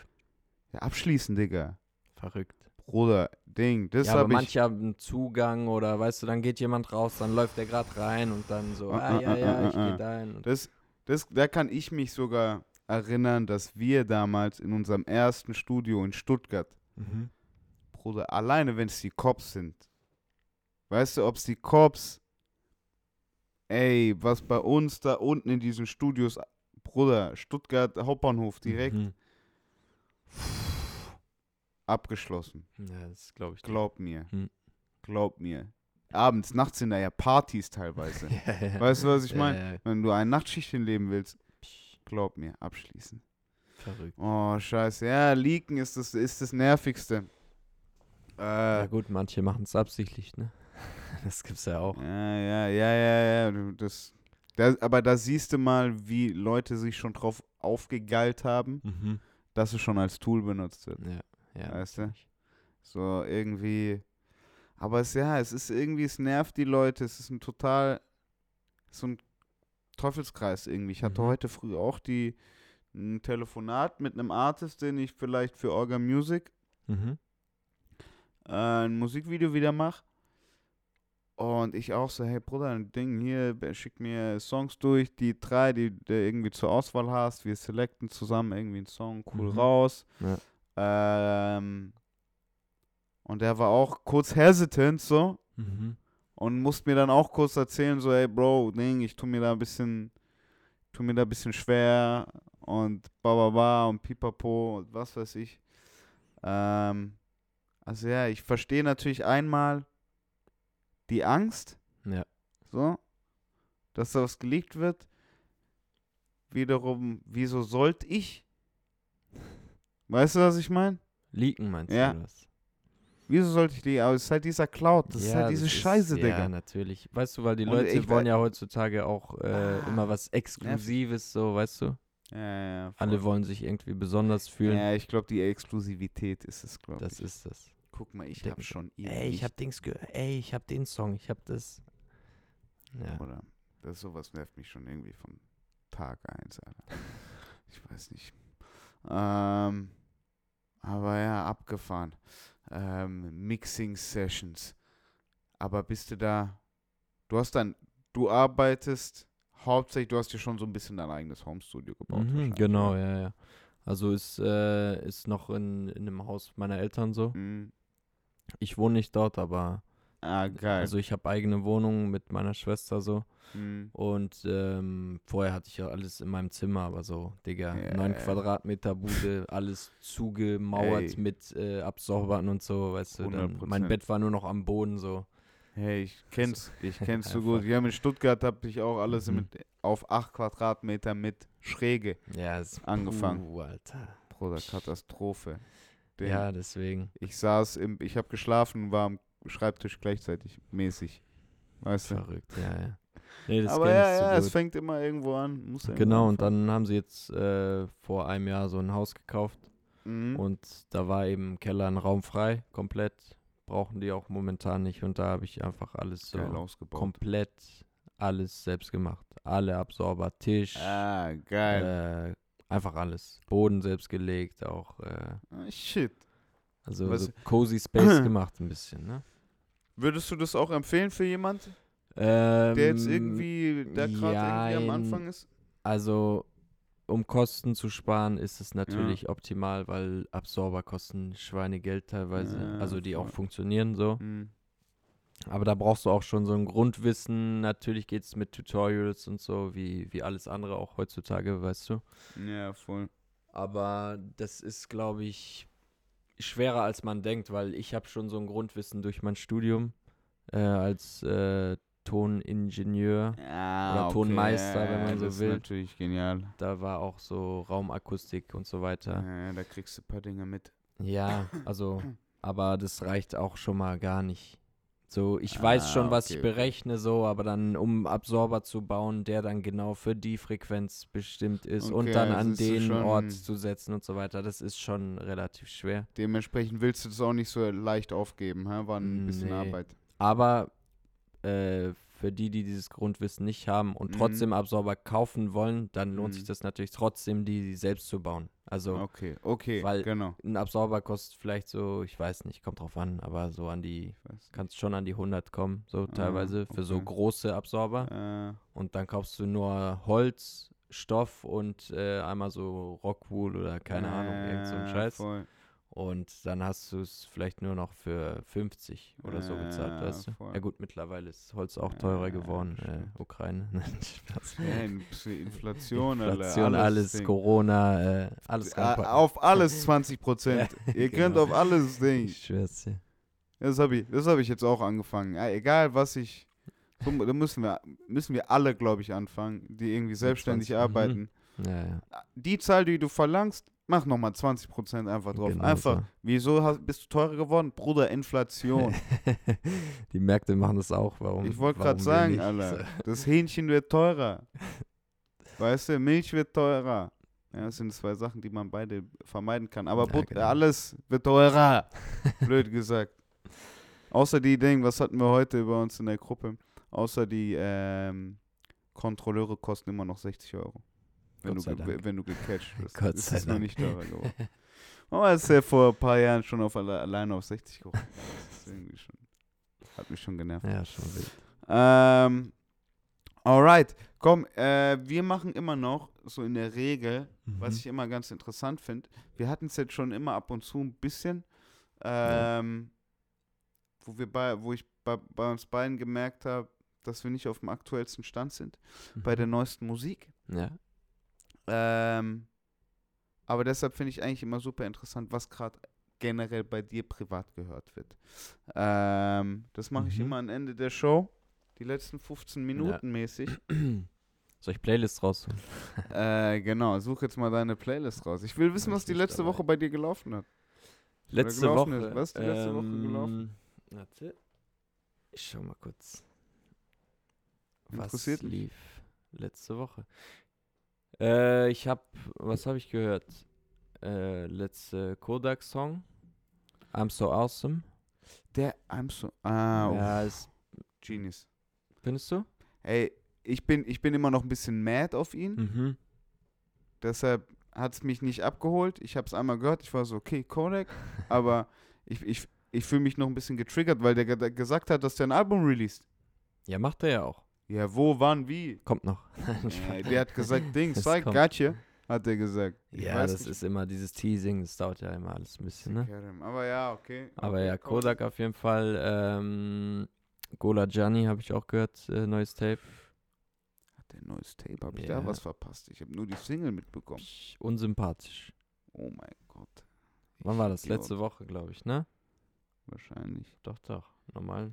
Ja, abschließen, Digga. Verrückt. Bruder, Ding, das ja, habe ich. manche haben einen Zugang oder weißt du, dann geht jemand raus, dann läuft der gerade rein und dann so, Ah, ah, ah, ja, ah, ja, ah, ich ah. gehe dahin. Und Das, das, da kann ich mich sogar erinnern, dass wir damals in unserem ersten Studio in Stuttgart, mhm. Bruder, alleine wenn es die Cops sind, weißt du, ob es die Cops, ey, was bei uns da unten in diesen Studios, Bruder, Stuttgart Hauptbahnhof direkt Mhm. abgeschlossen. Ja, das glaube ich. Glaub mir. Hm. Glaub mir. Abends, nachts sind da ja Partys teilweise. Ja, ja. weißt du, was ich Ja, meine? ja. Wenn du ein Nachtschichtchen leben willst, glaub mir, abschließen. Verrückt. Oh, scheiße. Ja, Leaken ist das, ist das Nervigste. Ja Äh, gut, manche machen es absichtlich, ne? Das gibt's ja auch. ja, ja, ja, ja, ja. Das, das, aber da siehst du mal, wie Leute sich schon drauf aufgegeilt haben, Mhm. dass es schon als Tool benutzt wird. Ja, ja. Weißt du? So irgendwie. Aber es, ja, es ist irgendwie, es nervt die Leute. Es ist ein total, so ein Teufelskreis irgendwie. Ich hatte Mhm. heute früh auch die, ein Telefonat mit einem Artist, den ich vielleicht für Orga Music Mhm. Ein Musikvideo wieder mache. Und ich auch so, hey Bruder, ein Ding hier, schick mir Songs durch, die drei, die du irgendwie zur Auswahl hast. Wir selecten zusammen irgendwie einen Song cool Mhm. raus. Ja. Ähm, und der war auch kurz hesitant so Mhm. und musste mir dann auch kurz erzählen, so, hey Bro, Ding, ich tu mir da ein bisschen, tu mir da ein bisschen schwer und ba ba ba und pipapo und was weiß ich. Ähm, also ja, ich verstehe natürlich einmal die Angst, Ja. so, dass da was geleakt wird. Wiederum, wieso sollte ich? Weißt du, was ich meine? Leaken meinst Ja. du das? Wieso sollte ich die? Aber es ist halt dieser Cloud. Das ist halt diese Scheiße, ist, Digga. Ja, natürlich. Weißt du, weil die Leute ich wollen ja heutzutage auch äh, Ah, immer was Exklusives, so, weißt du? Ja, ja, ja, Alle wollen sich irgendwie besonders fühlen. Ja, ich glaube, die Exklusivität ist es, glaube ich. das ist das. Guck mal, ich habe schon ihn Ey, ich nicht, hab Dings gehört. Ey, ich hab den Song, ich hab das. Ja. Oder? Das sowas nervt mich schon irgendwie von Tag 1, Alter. Ich weiß nicht. Ähm, aber ja, abgefahren. Ähm, Mixing Sessions. Aber bist du da? Du hast dann, du arbeitest hauptsächlich, du hast dir schon so ein bisschen dein eigenes Homestudio gebaut. Mhm, genau, ja, ja. Also ist, äh, ist noch in, in einem Haus meiner Eltern so. Mhm. Ich wohne nicht dort, aber Ah, geil. also ich habe eigene Wohnung mit meiner Schwester so. Mhm. Und ähm, vorher hatte ich ja alles in meinem Zimmer, aber so, Digga, 9 ja. Quadratmeter Bude, alles zugemauert Ey. mit äh, Absorbern und so, weißt du. Dann, mein 100%. Bett war nur noch am Boden so. Hey, ich kenn's, ich kenn's so gut. Ja, in Stuttgart habe ich auch alles Mhm. mit, auf 8 Quadratmeter mit Schräge. Ja, ist Angefangen. Alter. Bruder, Katastrophe. Den, Ja, deswegen. Ich saß im, ich habe geschlafen und war am Schreibtisch gleichzeitig mäßig. Weißt du? Verrückt, ja, ja. Nee, Aber ja, so ja, es gut. fängt immer irgendwo an. Muss Genau, und dann haben sie jetzt äh, vor einem Jahr so ein Haus gekauft. Mhm. und da war eben im Keller ein Raum frei, komplett. Brauchen die auch momentan nicht und da habe ich einfach alles so ausgebaut. komplett alles selbst gemacht. Alle Absorber, Tisch, Ah, geil. Einfach alles. Boden selbst gelegt, auch. Äh, Ah, shit. also Was- so cozy Space gemacht ein bisschen, ne? Würdest du das auch empfehlen für jemand, Ähm, der jetzt irgendwie, der gerade irgendwie am. Anfang ist? Also, um Kosten zu sparen, ist es natürlich optimal, weil Absorber kosten Schweinegeld teilweise. Ja, also, die auch funktionieren so. Mhm. Aber da brauchst du auch schon so ein Grundwissen. Natürlich geht es mit Tutorials und so, wie, wie alles andere auch heutzutage, weißt du. Ja, voll. Aber das ist, glaube ich, schwerer als man denkt, weil ich habe schon so ein Grundwissen durch mein Studium äh, als äh, Toningenieur. Ja, Oder Tonmeister, wenn man ja, so das will. Ist natürlich genial. Da war auch so Raumakustik und so weiter. Ja, da kriegst du ein paar Dinge mit. Ja, also, aber das reicht auch schon mal gar nicht. So, ich weiß Ah, schon, was okay, ich berechne, so, aber dann, um Absorber zu bauen, der dann genau für die Frequenz bestimmt ist und Okay, dann das an den Ort zu setzen und so weiter, das ist schon relativ schwer. Dementsprechend willst du das auch nicht so leicht aufgeben, hä? War ein bisschen Nee. Arbeit. Aber äh, für die, die dieses Grundwissen nicht haben und Mhm. trotzdem Absorber kaufen wollen, dann lohnt sich Mhm. das natürlich trotzdem, die selbst zu bauen. Also Okay, okay, Weil- genau. ein Absorber kostet vielleicht so, ich weiß nicht, kommt drauf an, aber so an die, kannst schon an die 100 kommen, so teilweise für so Ah, okay. große Absorber. Äh, Und dann kaufst du nur Holz, Stoff und äh, einmal so Rockwool oder keine Ahnung, irgend so ein äh, Scheiß. Voll. Und dann hast du es vielleicht nur noch für 50 oder so bezahlt, Ja, weißt du? voll. Ja gut, mittlerweile ist Holz auch Ja, teurer geworden, stimmt. äh, Ukraine. Ja, in- Inflation, Inflation, alles, Ding. Corona, äh, alles reinpacken. Auf alles 20 Prozent. Ihr könnt genau. auf alles Ding. Ich schwör's dir. Das habe ich, das hab ich jetzt auch angefangen. Ja, egal, was ich. So, da müssen wir, müssen wir alle, glaube ich, anfangen, die irgendwie selbstständig 20, mhm. arbeiten. Ja, ja. Die Zahl, die du verlangst, mach nochmal 20% einfach drauf. Genau einfach, so. wieso hast, bist du teurer geworden? Bruder, Inflation. Die Märkte machen das auch. Warum? ich wollte gerade sagen? Alter, das Hähnchen wird teurer. Weißt du, Milch wird teurer. Ja, das sind zwei Sachen, die man beide vermeiden kann. Aber Ja, genau. alles wird teurer. Blöd gesagt. Außer die Dinge, was hatten wir heute über uns in der Gruppe? Außer die ähm, Kontrolleure kosten immer noch 60 Euro. Wenn, Gott du, ge- Dank. wenn du gecatcht wirst. Gott ist sei es noch Dank. nicht teurer geworden. Aber ist ja vor ein paar Jahren schon auf alle, alleine auf 60 gekommen. Das ist schon, hat mich schon genervt. Ja, schon wild. Ähm, alright, komm, äh, wir machen immer noch, so in der Regel, was Mhm. ich immer ganz interessant finde, wir hatten es jetzt schon immer ab und zu ein bisschen, Ja. ähm, wo, wir bei, wo ich bei, bei uns beiden gemerkt habe, dass wir nicht auf dem aktuellsten Stand sind, bei Mhm. der neuesten Musik. Ja. Ähm, aber deshalb finde ich eigentlich immer super interessant, was gerade generell bei dir privat gehört wird. Ähm, das mache ich Mhm. immer am Ende der Show, die letzten 15 Minuten mäßig. Soll ich Playlist raussuchen? äh, genau, such jetzt mal deine Playlist raus. Ich will wissen, was die letzte dabei. Woche bei dir gelaufen hat. Letzte gelaufen Woche. ist. Was ist die letzte Woche gelaufen? ähm, Warte. Ich schau mal kurz. Was lief letzte Woche? Äh, ich hab, was habe ich gehört? Äh, letzte Kodak-Song. I'm so awesome. Der, I'm so, ah, Ja, ist, Genius. findest du? Ey, ich bin, ich bin immer noch ein bisschen mad auf ihn. Mhm. Deshalb hat es mich nicht abgeholt. Ich habe es einmal gehört. Ich war so, okay, Kodak. aber ich, ich, ich fühle mich noch ein bisschen getriggert, weil der ge gesagt hat, dass der ein Album released. Ja, macht er ja auch. Ja, wo, wann, wie? Kommt noch. Äh, der hat gesagt, Dings, Es zeig, gotcha, hat er gesagt. Ich ja, das nicht, ist immer dieses Teasing, das dauert ja immer alles ein bisschen, ne? Aber ja, okay. Aber okay, ja, Kodak. Auf jeden Fall. Ähm, Gola Gianni habe ich auch gehört, äh, neues Tape. Hat der neues Tape? Habe ich Ja. da was verpasst? Ich habe nur die Single mitbekommen. Psch, Unsympathisch. Oh mein Gott. Wann war das? Idiot. Letzte Woche, glaube ich, ne? Wahrscheinlich. Doch, doch. Normal.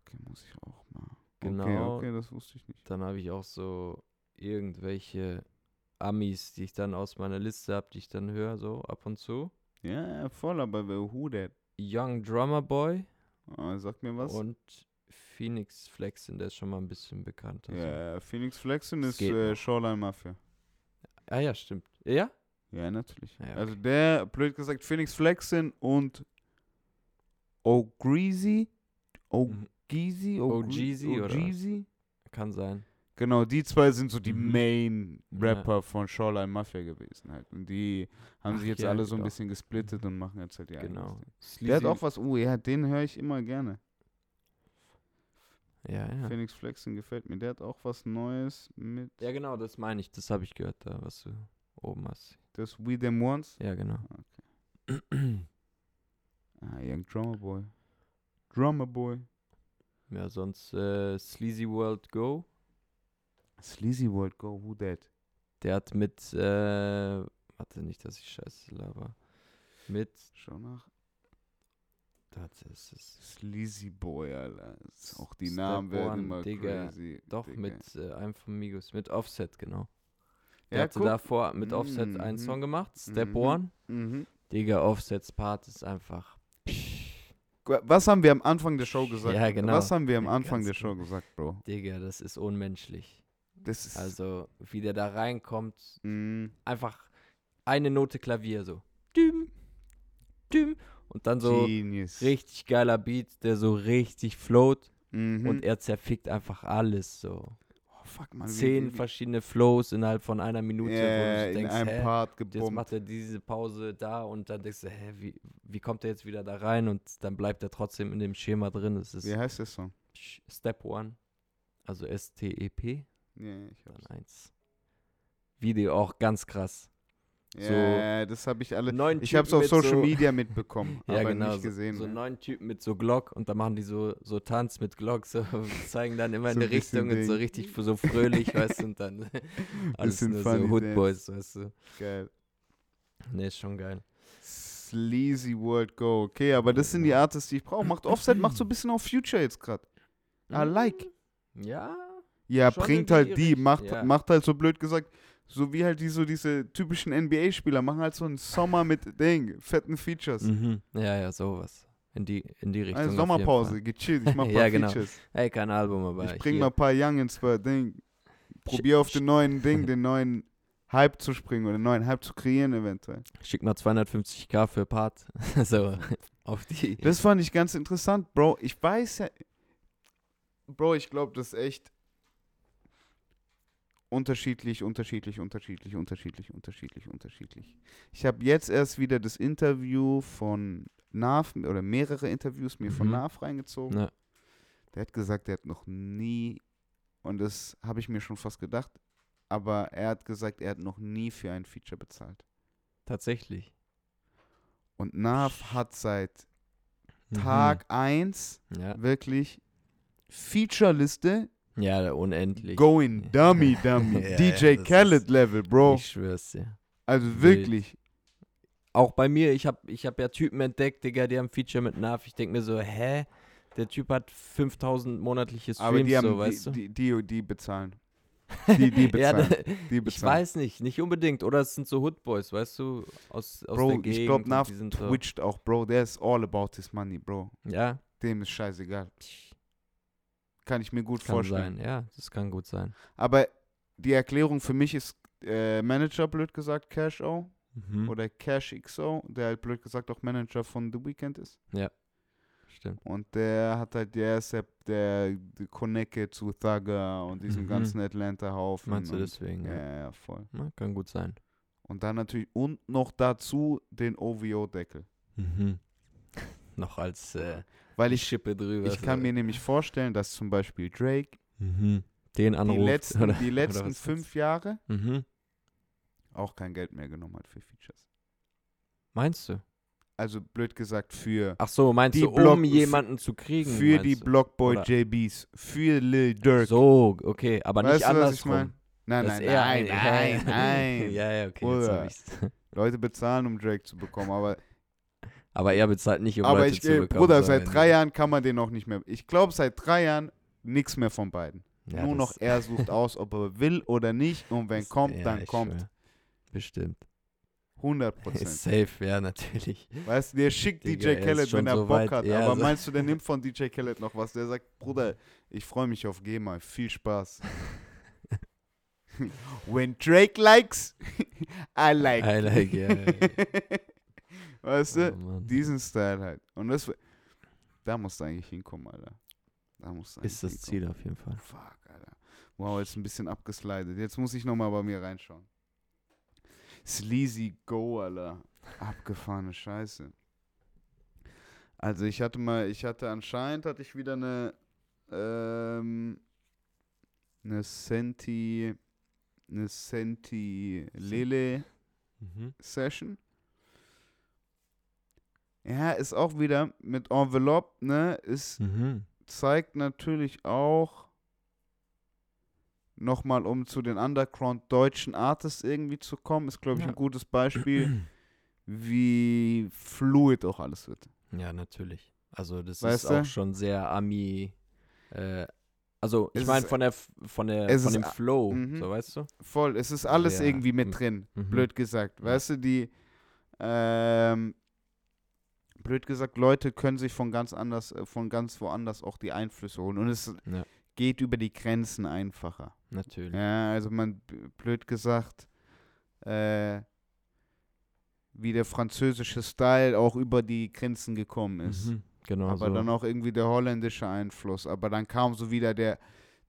Okay, muss ich auch mal. Genau. Okay, okay, das wusste ich nicht. Dann habe ich auch so irgendwelche Amis, die ich dann aus meiner Liste habe, die ich dann höre, so ab und zu. Ja, voll, aber wer who that? Young Drummer Boy Oh, sag mir was. und Phoenix Flexen, der ist schon mal ein bisschen bekannt. Also. Ja, Phoenix Flexen Es ist äh. Shoreline Mafia. Ah ja, stimmt. Ja? Ja, natürlich. Ja, Also der, blöd gesagt, Phoenix Flexen und O'Greasy. Mhm. O'Geezy? O'Geezy oder was? O'Geezy? Kann sein. Genau, die zwei sind so die Mhm. Main Ja. Rapper von Shoreline Mafia gewesen halt. Und die haben Ach sich jetzt ja, alle so ein doch. bisschen gesplittet und machen jetzt halt die Genau. Der hat auch was, oh ja, den höre ich immer gerne. Ja, ja. Phoenix Flexen gefällt mir. Der hat auch was Neues mit Ja, genau, das meine ich. Das habe ich gehört, da, was du oben hast. das We Them Once. Ja, genau. Ah, Young Drummer Boy. Drummer Boy. Ja, sonst äh, Sleazy World Go. Sleazy World Go, who that? Der hat mit, äh, warte nicht, dass ich scheiße laber. Mit, Schau nach. warte, ist es. Sleazy Boy, Alter. Das Auch die Step Namen werden One, immer Digga. crazy. Doch, Digga. mit äh, einem von Migos, mit Offset, genau. Der Ja, hatte guck. davor mit Offset einen Mhm. Song gemacht, Step Mhm. One. Mhm. Digga, Offsets Part ist einfach. Was haben wir am Anfang der Show gesagt? Ja, genau. Was haben wir am Anfang ganz der Show genau. gesagt, Bro? Digga, das ist unmenschlich. Das ist. Also, wie der da reinkommt, Mm, einfach eine Note Klavier so. Düm, düm. Und dann so Genius. richtig geiler Beat, der so richtig float. Mhm. und er zerfickt einfach alles so. Fuck, man. Zehn verschiedene Flows innerhalb von einer Minute, wo du yeah, so in denkst, einem hä? Part Jetzt gebombt. macht er diese Pause da und dann denkst du, hä, wie, wie kommt er jetzt wieder da rein? Und dann bleibt er trotzdem in dem Schema drin. Wie heißt der Song? Sch- Step One, also S-T-E-P, Yeah, ich hab's. dann eins. Video auch ganz krass. Ja, So das habe ich alle. Neun Ich habe es auf Social so, Media mitbekommen, Ja, aber genau. nicht gesehen. so, so ne? neun Typen mit so Glock und da machen die so, so Tanz mit Glock, so zeigen dann immer So in ein eine Richtung und so Ding. richtig so fröhlich, weißt du, und dann alles nur so Hood. Boys, weißt du. Geil. Ne, ist schon geil. Sleazy World Go. Okay, aber das sind die Artists, die ich brauche. Macht Offset, macht so ein bisschen auf Future jetzt gerade. I like. Ja, Ja, Schon bringt in halt die macht, ja. macht halt so blöd gesagt, so wie halt die so diese typischen NBA-Spieler machen halt so einen Sommer mit Ding, fetten Features. mhm. ja, ja, sowas. In die, in die Richtung. Eine Sommerpause, gechillt, ich mach Ja, paar genau. Features. Ey, kein Album, aber Ich bring hier. mal ein paar Youngins bei Ding. Probier auf den neuen Ding, den neuen Hype zu springen oder den neuen Hype zu kreieren eventuell. Schick mal 250k für Part. so, auf die. Das fand ich ganz interessant, Bro. Ich weiß ja. Bro, ich glaube, das ist echt unterschiedlich, unterschiedlich, unterschiedlich, unterschiedlich, unterschiedlich, unterschiedlich. Ich habe jetzt erst wieder das Interview von Nav oder mehrere Interviews mir von Mhm. Nav reingezogen. Ja. Der hat gesagt, er hat noch nie, und das habe ich mir schon fast gedacht, aber er hat gesagt, er hat noch nie für ein Feature bezahlt. Tatsächlich. Und Nav hat seit Mhm. Tag 1 Ja, wirklich Feature-Liste ja unendlich. going dummy dummy. Ja, DJ ja, Khaled Level, Bro. Ich schwör's dir. Also wild. wirklich. Auch bei mir, ich hab, ich hab ja Typen entdeckt, Digga, die haben Feature mit Nav. Ich denk mir so, hä? Der Typ hat 5000 monatliche Streams, Aber die haben so, die, weißt du? die, die, die bezahlen. Die, die ja, bezahlen. da, die ich bezahlen. weiß nicht, nicht unbedingt. Oder es sind so Hoodboys, weißt du, aus, aus Bro, der Gegend. ich glaube, Nav die sind so, twitcht auch, Bro. Der ist all about his money, Bro. Ja, Dem ist scheißegal. Kann ich mir gut kann vorstellen. sein. Ja, das kann gut sein. Aber die Erklärung für mich ist äh, Manager, blöd gesagt, Cash O. Mhm. Oder Cash XO, der halt blöd gesagt auch Manager von The Weeknd ist. Stimmt. Und der hat halt, der ist der, der Connecte zu Thugger und diesem Mhm. ganzen Atlanta-Haufen. Meinst du und, deswegen? Ja, Ja. ja, voll. Na, kann gut sein. Und dann natürlich, und noch dazu den OVO-Deckel. Mhm. Noch als äh, Weil ich, Schippe drüber. ich kann mir nämlich vorstellen, dass zum Beispiel Drake Mhm. Den anruft. die letzten, oder, die letzten fünf Jahre Mhm. auch kein Geld mehr genommen hat für Features. Meinst du? Also blöd gesagt, für, Ach so, meinst du, Block- um jemanden zu kriegen? für die du? Blockboy Oder- JBs, für Lil Durk. So, okay, aber Weißt nicht du, was ich andersrum. mein? Nein, nein, nein, ein- nein, nein. ja, ja, okay. Leute bezahlen, um Drake zu bekommen, aber Aber er bezahlt nicht, um Aber Leute ich, zu bekommen. Bruder, so seit drei. Jahren kann man den noch nicht mehr. Ich glaube, seit drei Jahren nichts mehr von beiden. Ja, Nur noch er sucht aus, ob er will oder nicht. Und wenn kommt, ja, dann kommt. schwör. Bestimmt. 100 Prozent. Safe, ja, natürlich. weißt du, der schickt Digga, DJ Khaled, wenn er so Bock weit. hat. Ja, Aber so- meinst du, der nimmt von DJ Khaled noch was? Der sagt, Bruder, ich freue mich auf GEMA. Viel Spaß. When Drake likes, I like. I like, ja. Weißt du? Oh. Diesen Style halt. Und das, da musst du eigentlich hinkommen, Alter. Da musst du eigentlich Ist das hinkommen. Ziel auf jeden Fall. Fuck, Alter. Wow, jetzt ein bisschen abgeslidet. Jetzt muss ich nochmal bei mir reinschauen. Sleazy Go, Alter. Abgefahrene Scheiße. Also ich hatte mal, ich hatte anscheinend, hatte ich wieder eine, ähm, eine Senti, eine Senti Lele Mhm. Session. Ja, ist auch wieder mit Envelope, ne, ist Mhm. zeigt natürlich auch nochmal, um zu den Underground deutschen Artists irgendwie zu kommen, ist, glaube ich, Ja. ein gutes Beispiel, wie fluid auch alles wird. Ja, natürlich. Also das Weißt ist du? auch schon sehr Ami. Äh, also ich meine von der von der von dem Flow, mhm. so weißt du? Voll, es ist alles Sehr, irgendwie mit m- drin, Mhm. blöd gesagt. Ja. Weißt du, die, ähm, blöd gesagt, Leute können sich von ganz anders, äh, von ganz woanders auch die Einflüsse holen. Und es Ja. geht über die Grenzen einfacher. Natürlich. Ja, also man, blöd gesagt, äh, wie der französische Style auch über die Grenzen gekommen ist. Mhm. Genau aber so. dann auch irgendwie der holländische Einfluss. Aber dann kam so wieder der,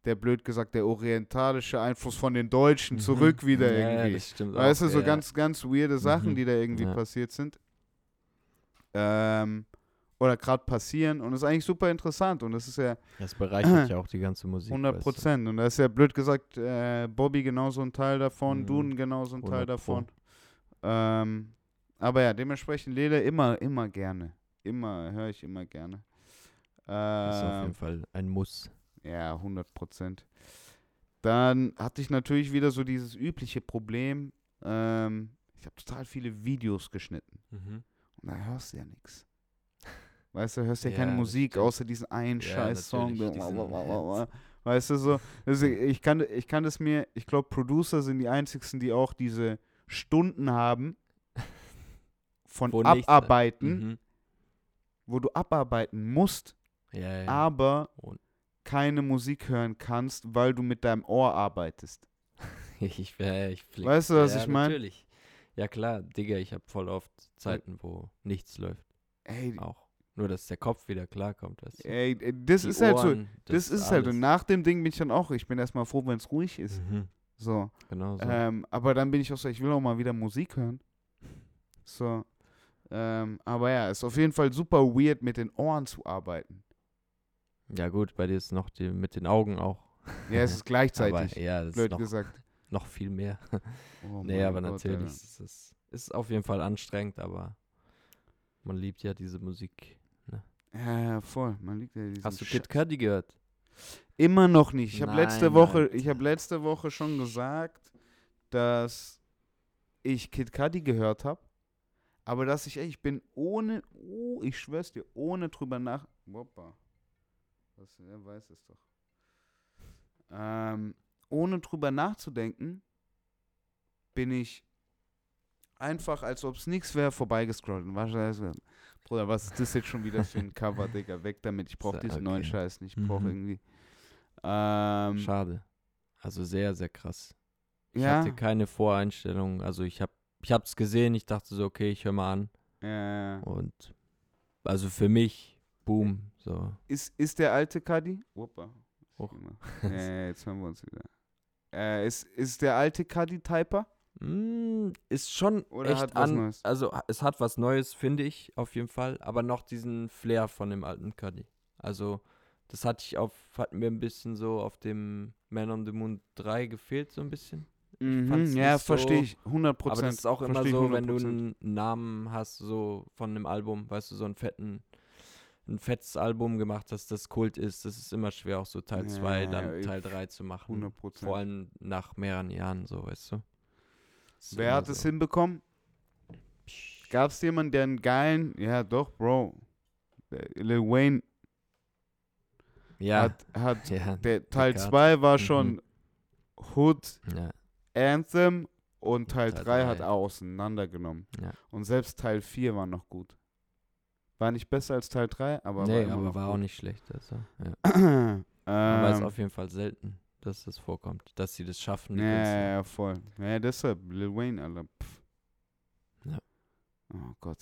der blöd gesagt, der orientalische Einfluss von den Deutschen Mhm. zurück wieder ja, irgendwie. Ja, das stimmt Weißt du, auch, so ja. ganz, ganz weirde Sachen, Mhm. die da irgendwie Ja. passiert sind. Ähm, oder gerade passieren. Und das ist eigentlich super interessant. Und das ist ja Das bereichert ja auch die ganze Musik. 100 weißt Prozent. Und da ist ja blöd gesagt, äh, Bobby genauso ein Teil davon, Mhm. Duden genauso ein Teil 100 Pro. davon. Ähm, aber ja, dementsprechend Lele immer, immer gerne. Immer, höre ich immer gerne. du. Das ist auf Ähm, jeden Fall ein Muss. ja, 100 Prozent. Dann hatte ich natürlich wieder so dieses übliche Problem. Ähm, ich habe total viele Videos geschnitten. Mhm. Da hörst du ja nichts. Weißt du, hörst ja, Ja, keine Musik, außer diesen einen Ja, scheiß Song. Weißt du so, also ich kann, ich kann das mir, ich glaube, Producer sind die einzigsten, die auch diese Stunden haben von Wo Abarbeiten, Mhm. wo du abarbeiten musst, Ja, ja. aber keine Musik hören kannst, weil du mit deinem Ohr arbeitest. ich ich flieg. Weißt du, was ja, ich mein? Natürlich. Ja, klar, Digga, ich habe voll oft Zeiten, wo nichts läuft. Ey, Auch. Nur, dass der Kopf wieder klarkommt. Weißt du? ey das Die ist halt so, Ohren, das, ist halt, und alles. nach dem Ding bin ich dann auch, ich bin erstmal froh, wenn es ruhig ist. Mhm. So. Genau so. Ähm, aber dann bin ich auch so, ich will auch mal wieder Musik hören. So. Ähm, aber ja, ist auf jeden Fall super weird, mit den Ohren zu arbeiten. ja, gut, bei dir ist noch die, mit den Augen auch. Ja, es ist Aber gleichzeitig, ja, das ist blöd noch, gesagt. Noch viel mehr. Oh nee, aber Gott, natürlich Alter. ist es ist auf jeden Fall anstrengend, aber man liebt ja diese Musik. Ja, ja, voll. Man liegt ja Hast du. Kid Cudi gehört? Immer noch nicht. Ich habe letzte Woche, Alter. ich habe letzte Woche schon gesagt, dass ich Kid Cudi gehört habe, aber dass ich, ey, ich bin ohne, oh, ich schwör's dir, ohne drüber nach, Woppa. Das, er weiß es doch. Ähm, ohne drüber nachzudenken, bin ich einfach, als ob es nichts wäre, vorbeigescrollt. Bruder, was ist das jetzt schon wieder für ein Cover, Digga? Weg damit. Ich brauche So, diesen neuen okay. Scheiß nicht. Ich brauche Mhm. irgendwie. Ähm, Schade. Also sehr, sehr krass. Ich ja, hatte keine Voreinstellung. Also ich habe ich hab's gesehen, ich dachte so, okay, ich höre mal an. ja. Und also für mich, boom, so. Ist, ist der alte Kadi? Hoch. Ja, ja, jetzt hören wir uns wieder. Äh, ist, ist der alte Kadi Typer? Mm, ist schon Oder echt an, Neues? Also es hat was Neues, finde ich, auf jeden Fall. Aber noch diesen Flair von dem alten Cuddy. Also das hatte ich auf, hat mir ein bisschen so auf dem Man on the Moon 3 gefehlt, so ein bisschen. Mhm, ja, so- verstehe ich. 100 Prozent. Aber das ist auch immer so, wenn du einen Namen hast, so von einem Album, weißt du, so einen fetten, ein fettes Album gemacht hast, das Kult ist, das ist immer schwer, auch so Teil 2, Ja, dann Teil 3 zu machen. 100 Vor Prozent. allem nach mehreren Jahren, so, weißt du. Das Wer hat es so. hinbekommen? Gab es jemanden, der einen geilen, ja doch, Bro. Lil Wayne Ja, hat, hat ja, der Teil Cut. 2 war Mhm. schon Hood ja, Anthem und Teil Teil 3 hat auseinandergenommen. ja. Und selbst Teil 4 war noch gut. War nicht besser als Teil 3, aber war nee, immer aber war auch nicht schlecht. Also, ja. Aber es ist ähm, auf jeden Fall selten, dass das vorkommt, dass sie das schaffen. ja, ja, ja, voll. Ja, deshalb, Lil Wayne, Alter. Pff. Ja. Oh Gott.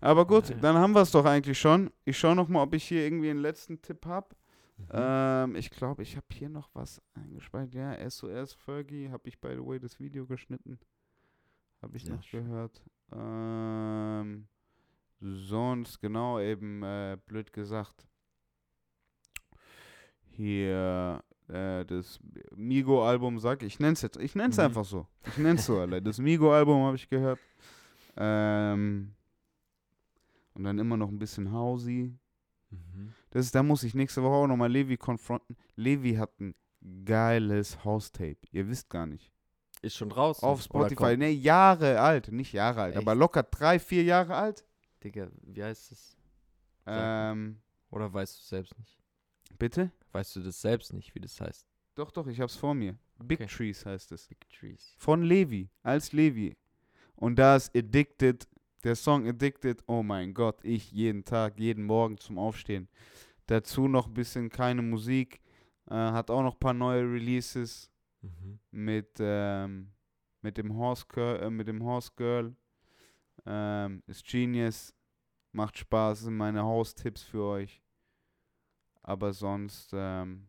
Aber gut, Ja, ja. dann haben wir es doch eigentlich schon. Ich schaue noch mal, ob ich hier irgendwie einen letzten Tipp habe. Mhm. Ähm, ich glaube, ich habe hier noch was eingespeichert. Ja, SOS Fergie habe ich, by the way, das Video geschnitten. Habe ich Sehr noch schön. gehört. Ähm, sonst, genau, eben, äh, blöd gesagt. Hier, äh, das Migo-Album, sag ich, ich nenn's jetzt, ich nenn's Mhm. einfach so. Ich nenn's so, Alter. Das Migo-Album habe ich gehört. Ähm, und dann immer noch ein bisschen Housey. Mhm. Das ist, da muss ich nächste Woche auch nochmal Levi konfronten. Levi hat ein geiles House-Tape. Ihr wisst gar nicht. Ist schon draußen. Auf Spotify. Ne, Jahre alt. Nicht Jahre alt, Echt? aber locker drei, vier Jahre alt. Digga, wie heißt es? Ähm, Oder weißt du selbst nicht? bitte? Weißt du das selbst nicht, wie das heißt? Doch, doch, ich hab's vor mir. Big Okay. Trees heißt es. Big Trees. Von Levi, als Levi. Und da ist Addicted, der Song Addicted, oh mein Gott, ich jeden Tag, jeden Morgen zum Aufstehen. Dazu noch ein bisschen keine Musik, äh, hat auch noch ein paar neue Releases Mhm. mit, ähm, mit dem Horse Girl, äh, mit dem Horse Girl. Ähm, ist Genius. Macht Spaß, sind meine Haustipps für euch. Aber sonst, ähm,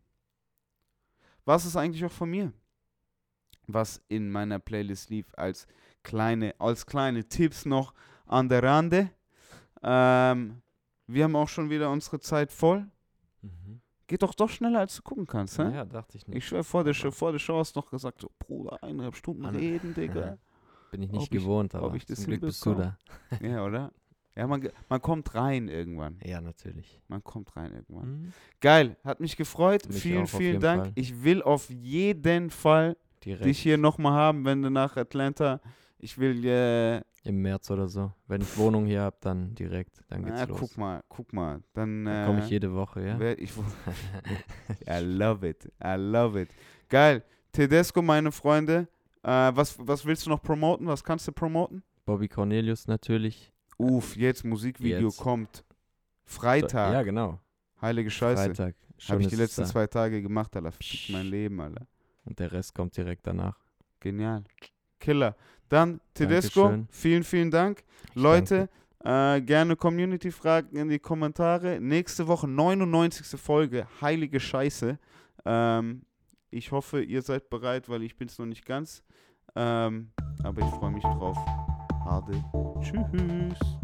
was ist eigentlich auch von mir? Was in meiner Playlist lief als kleine, als kleine Tipps noch an der Rande. Ähm, wir haben auch schon wieder unsere Zeit voll. Mhm. Geht doch doch schneller, als du gucken kannst, hä? Ja, dachte ich nicht. Ich schwör, vor der, Show, vor der Show hast du noch gesagt, so, Bruder, eineinhalb Stunden An- reden, Digga. Bin ich ob nicht ich- gewohnt, ob aber ich das zum Glück bist du da. ja, oder? Ja, man, man kommt rein irgendwann. Ja, natürlich. Man kommt rein irgendwann. Mhm. Geil, hat mich gefreut. Mich vielen, vielen Dank. Fall. Ich will auf jeden Fall Direkt dich hier nochmal haben, wenn du nach Atlanta. Ich will, äh, im März oder so. Wenn ich Wohnung hier habe, dann direkt. Dann geht's na, los. guck mal, guck mal. Dann, Dann äh, komme ich jede Woche, ja? ich, I love it. I love it. Geil. Tedesco, meine Freunde. Äh, was, was willst du noch promoten? Was kannst du promoten? Bobby Cornelius natürlich. Uff, jetzt Musikvideo Jetzt. kommt. Freitag. Ja, genau. Heilige Scheiße. Freitag. Habe ich die letzten da. zwei Tage gemacht, Alter. Fick mein Leben, Alter. Und der Rest kommt direkt danach. Genial. Killer. Dann Tedesco, Dankeschön. vielen, vielen Dank. Ich Leute, äh, gerne Community-Fragen in die Kommentare. Nächste Woche 99. Folge, heilige Scheiße. Ähm, ich hoffe, ihr seid bereit, weil ich bin es noch nicht ganz. Ähm, aber ich freue mich drauf. Hade. Tschüss.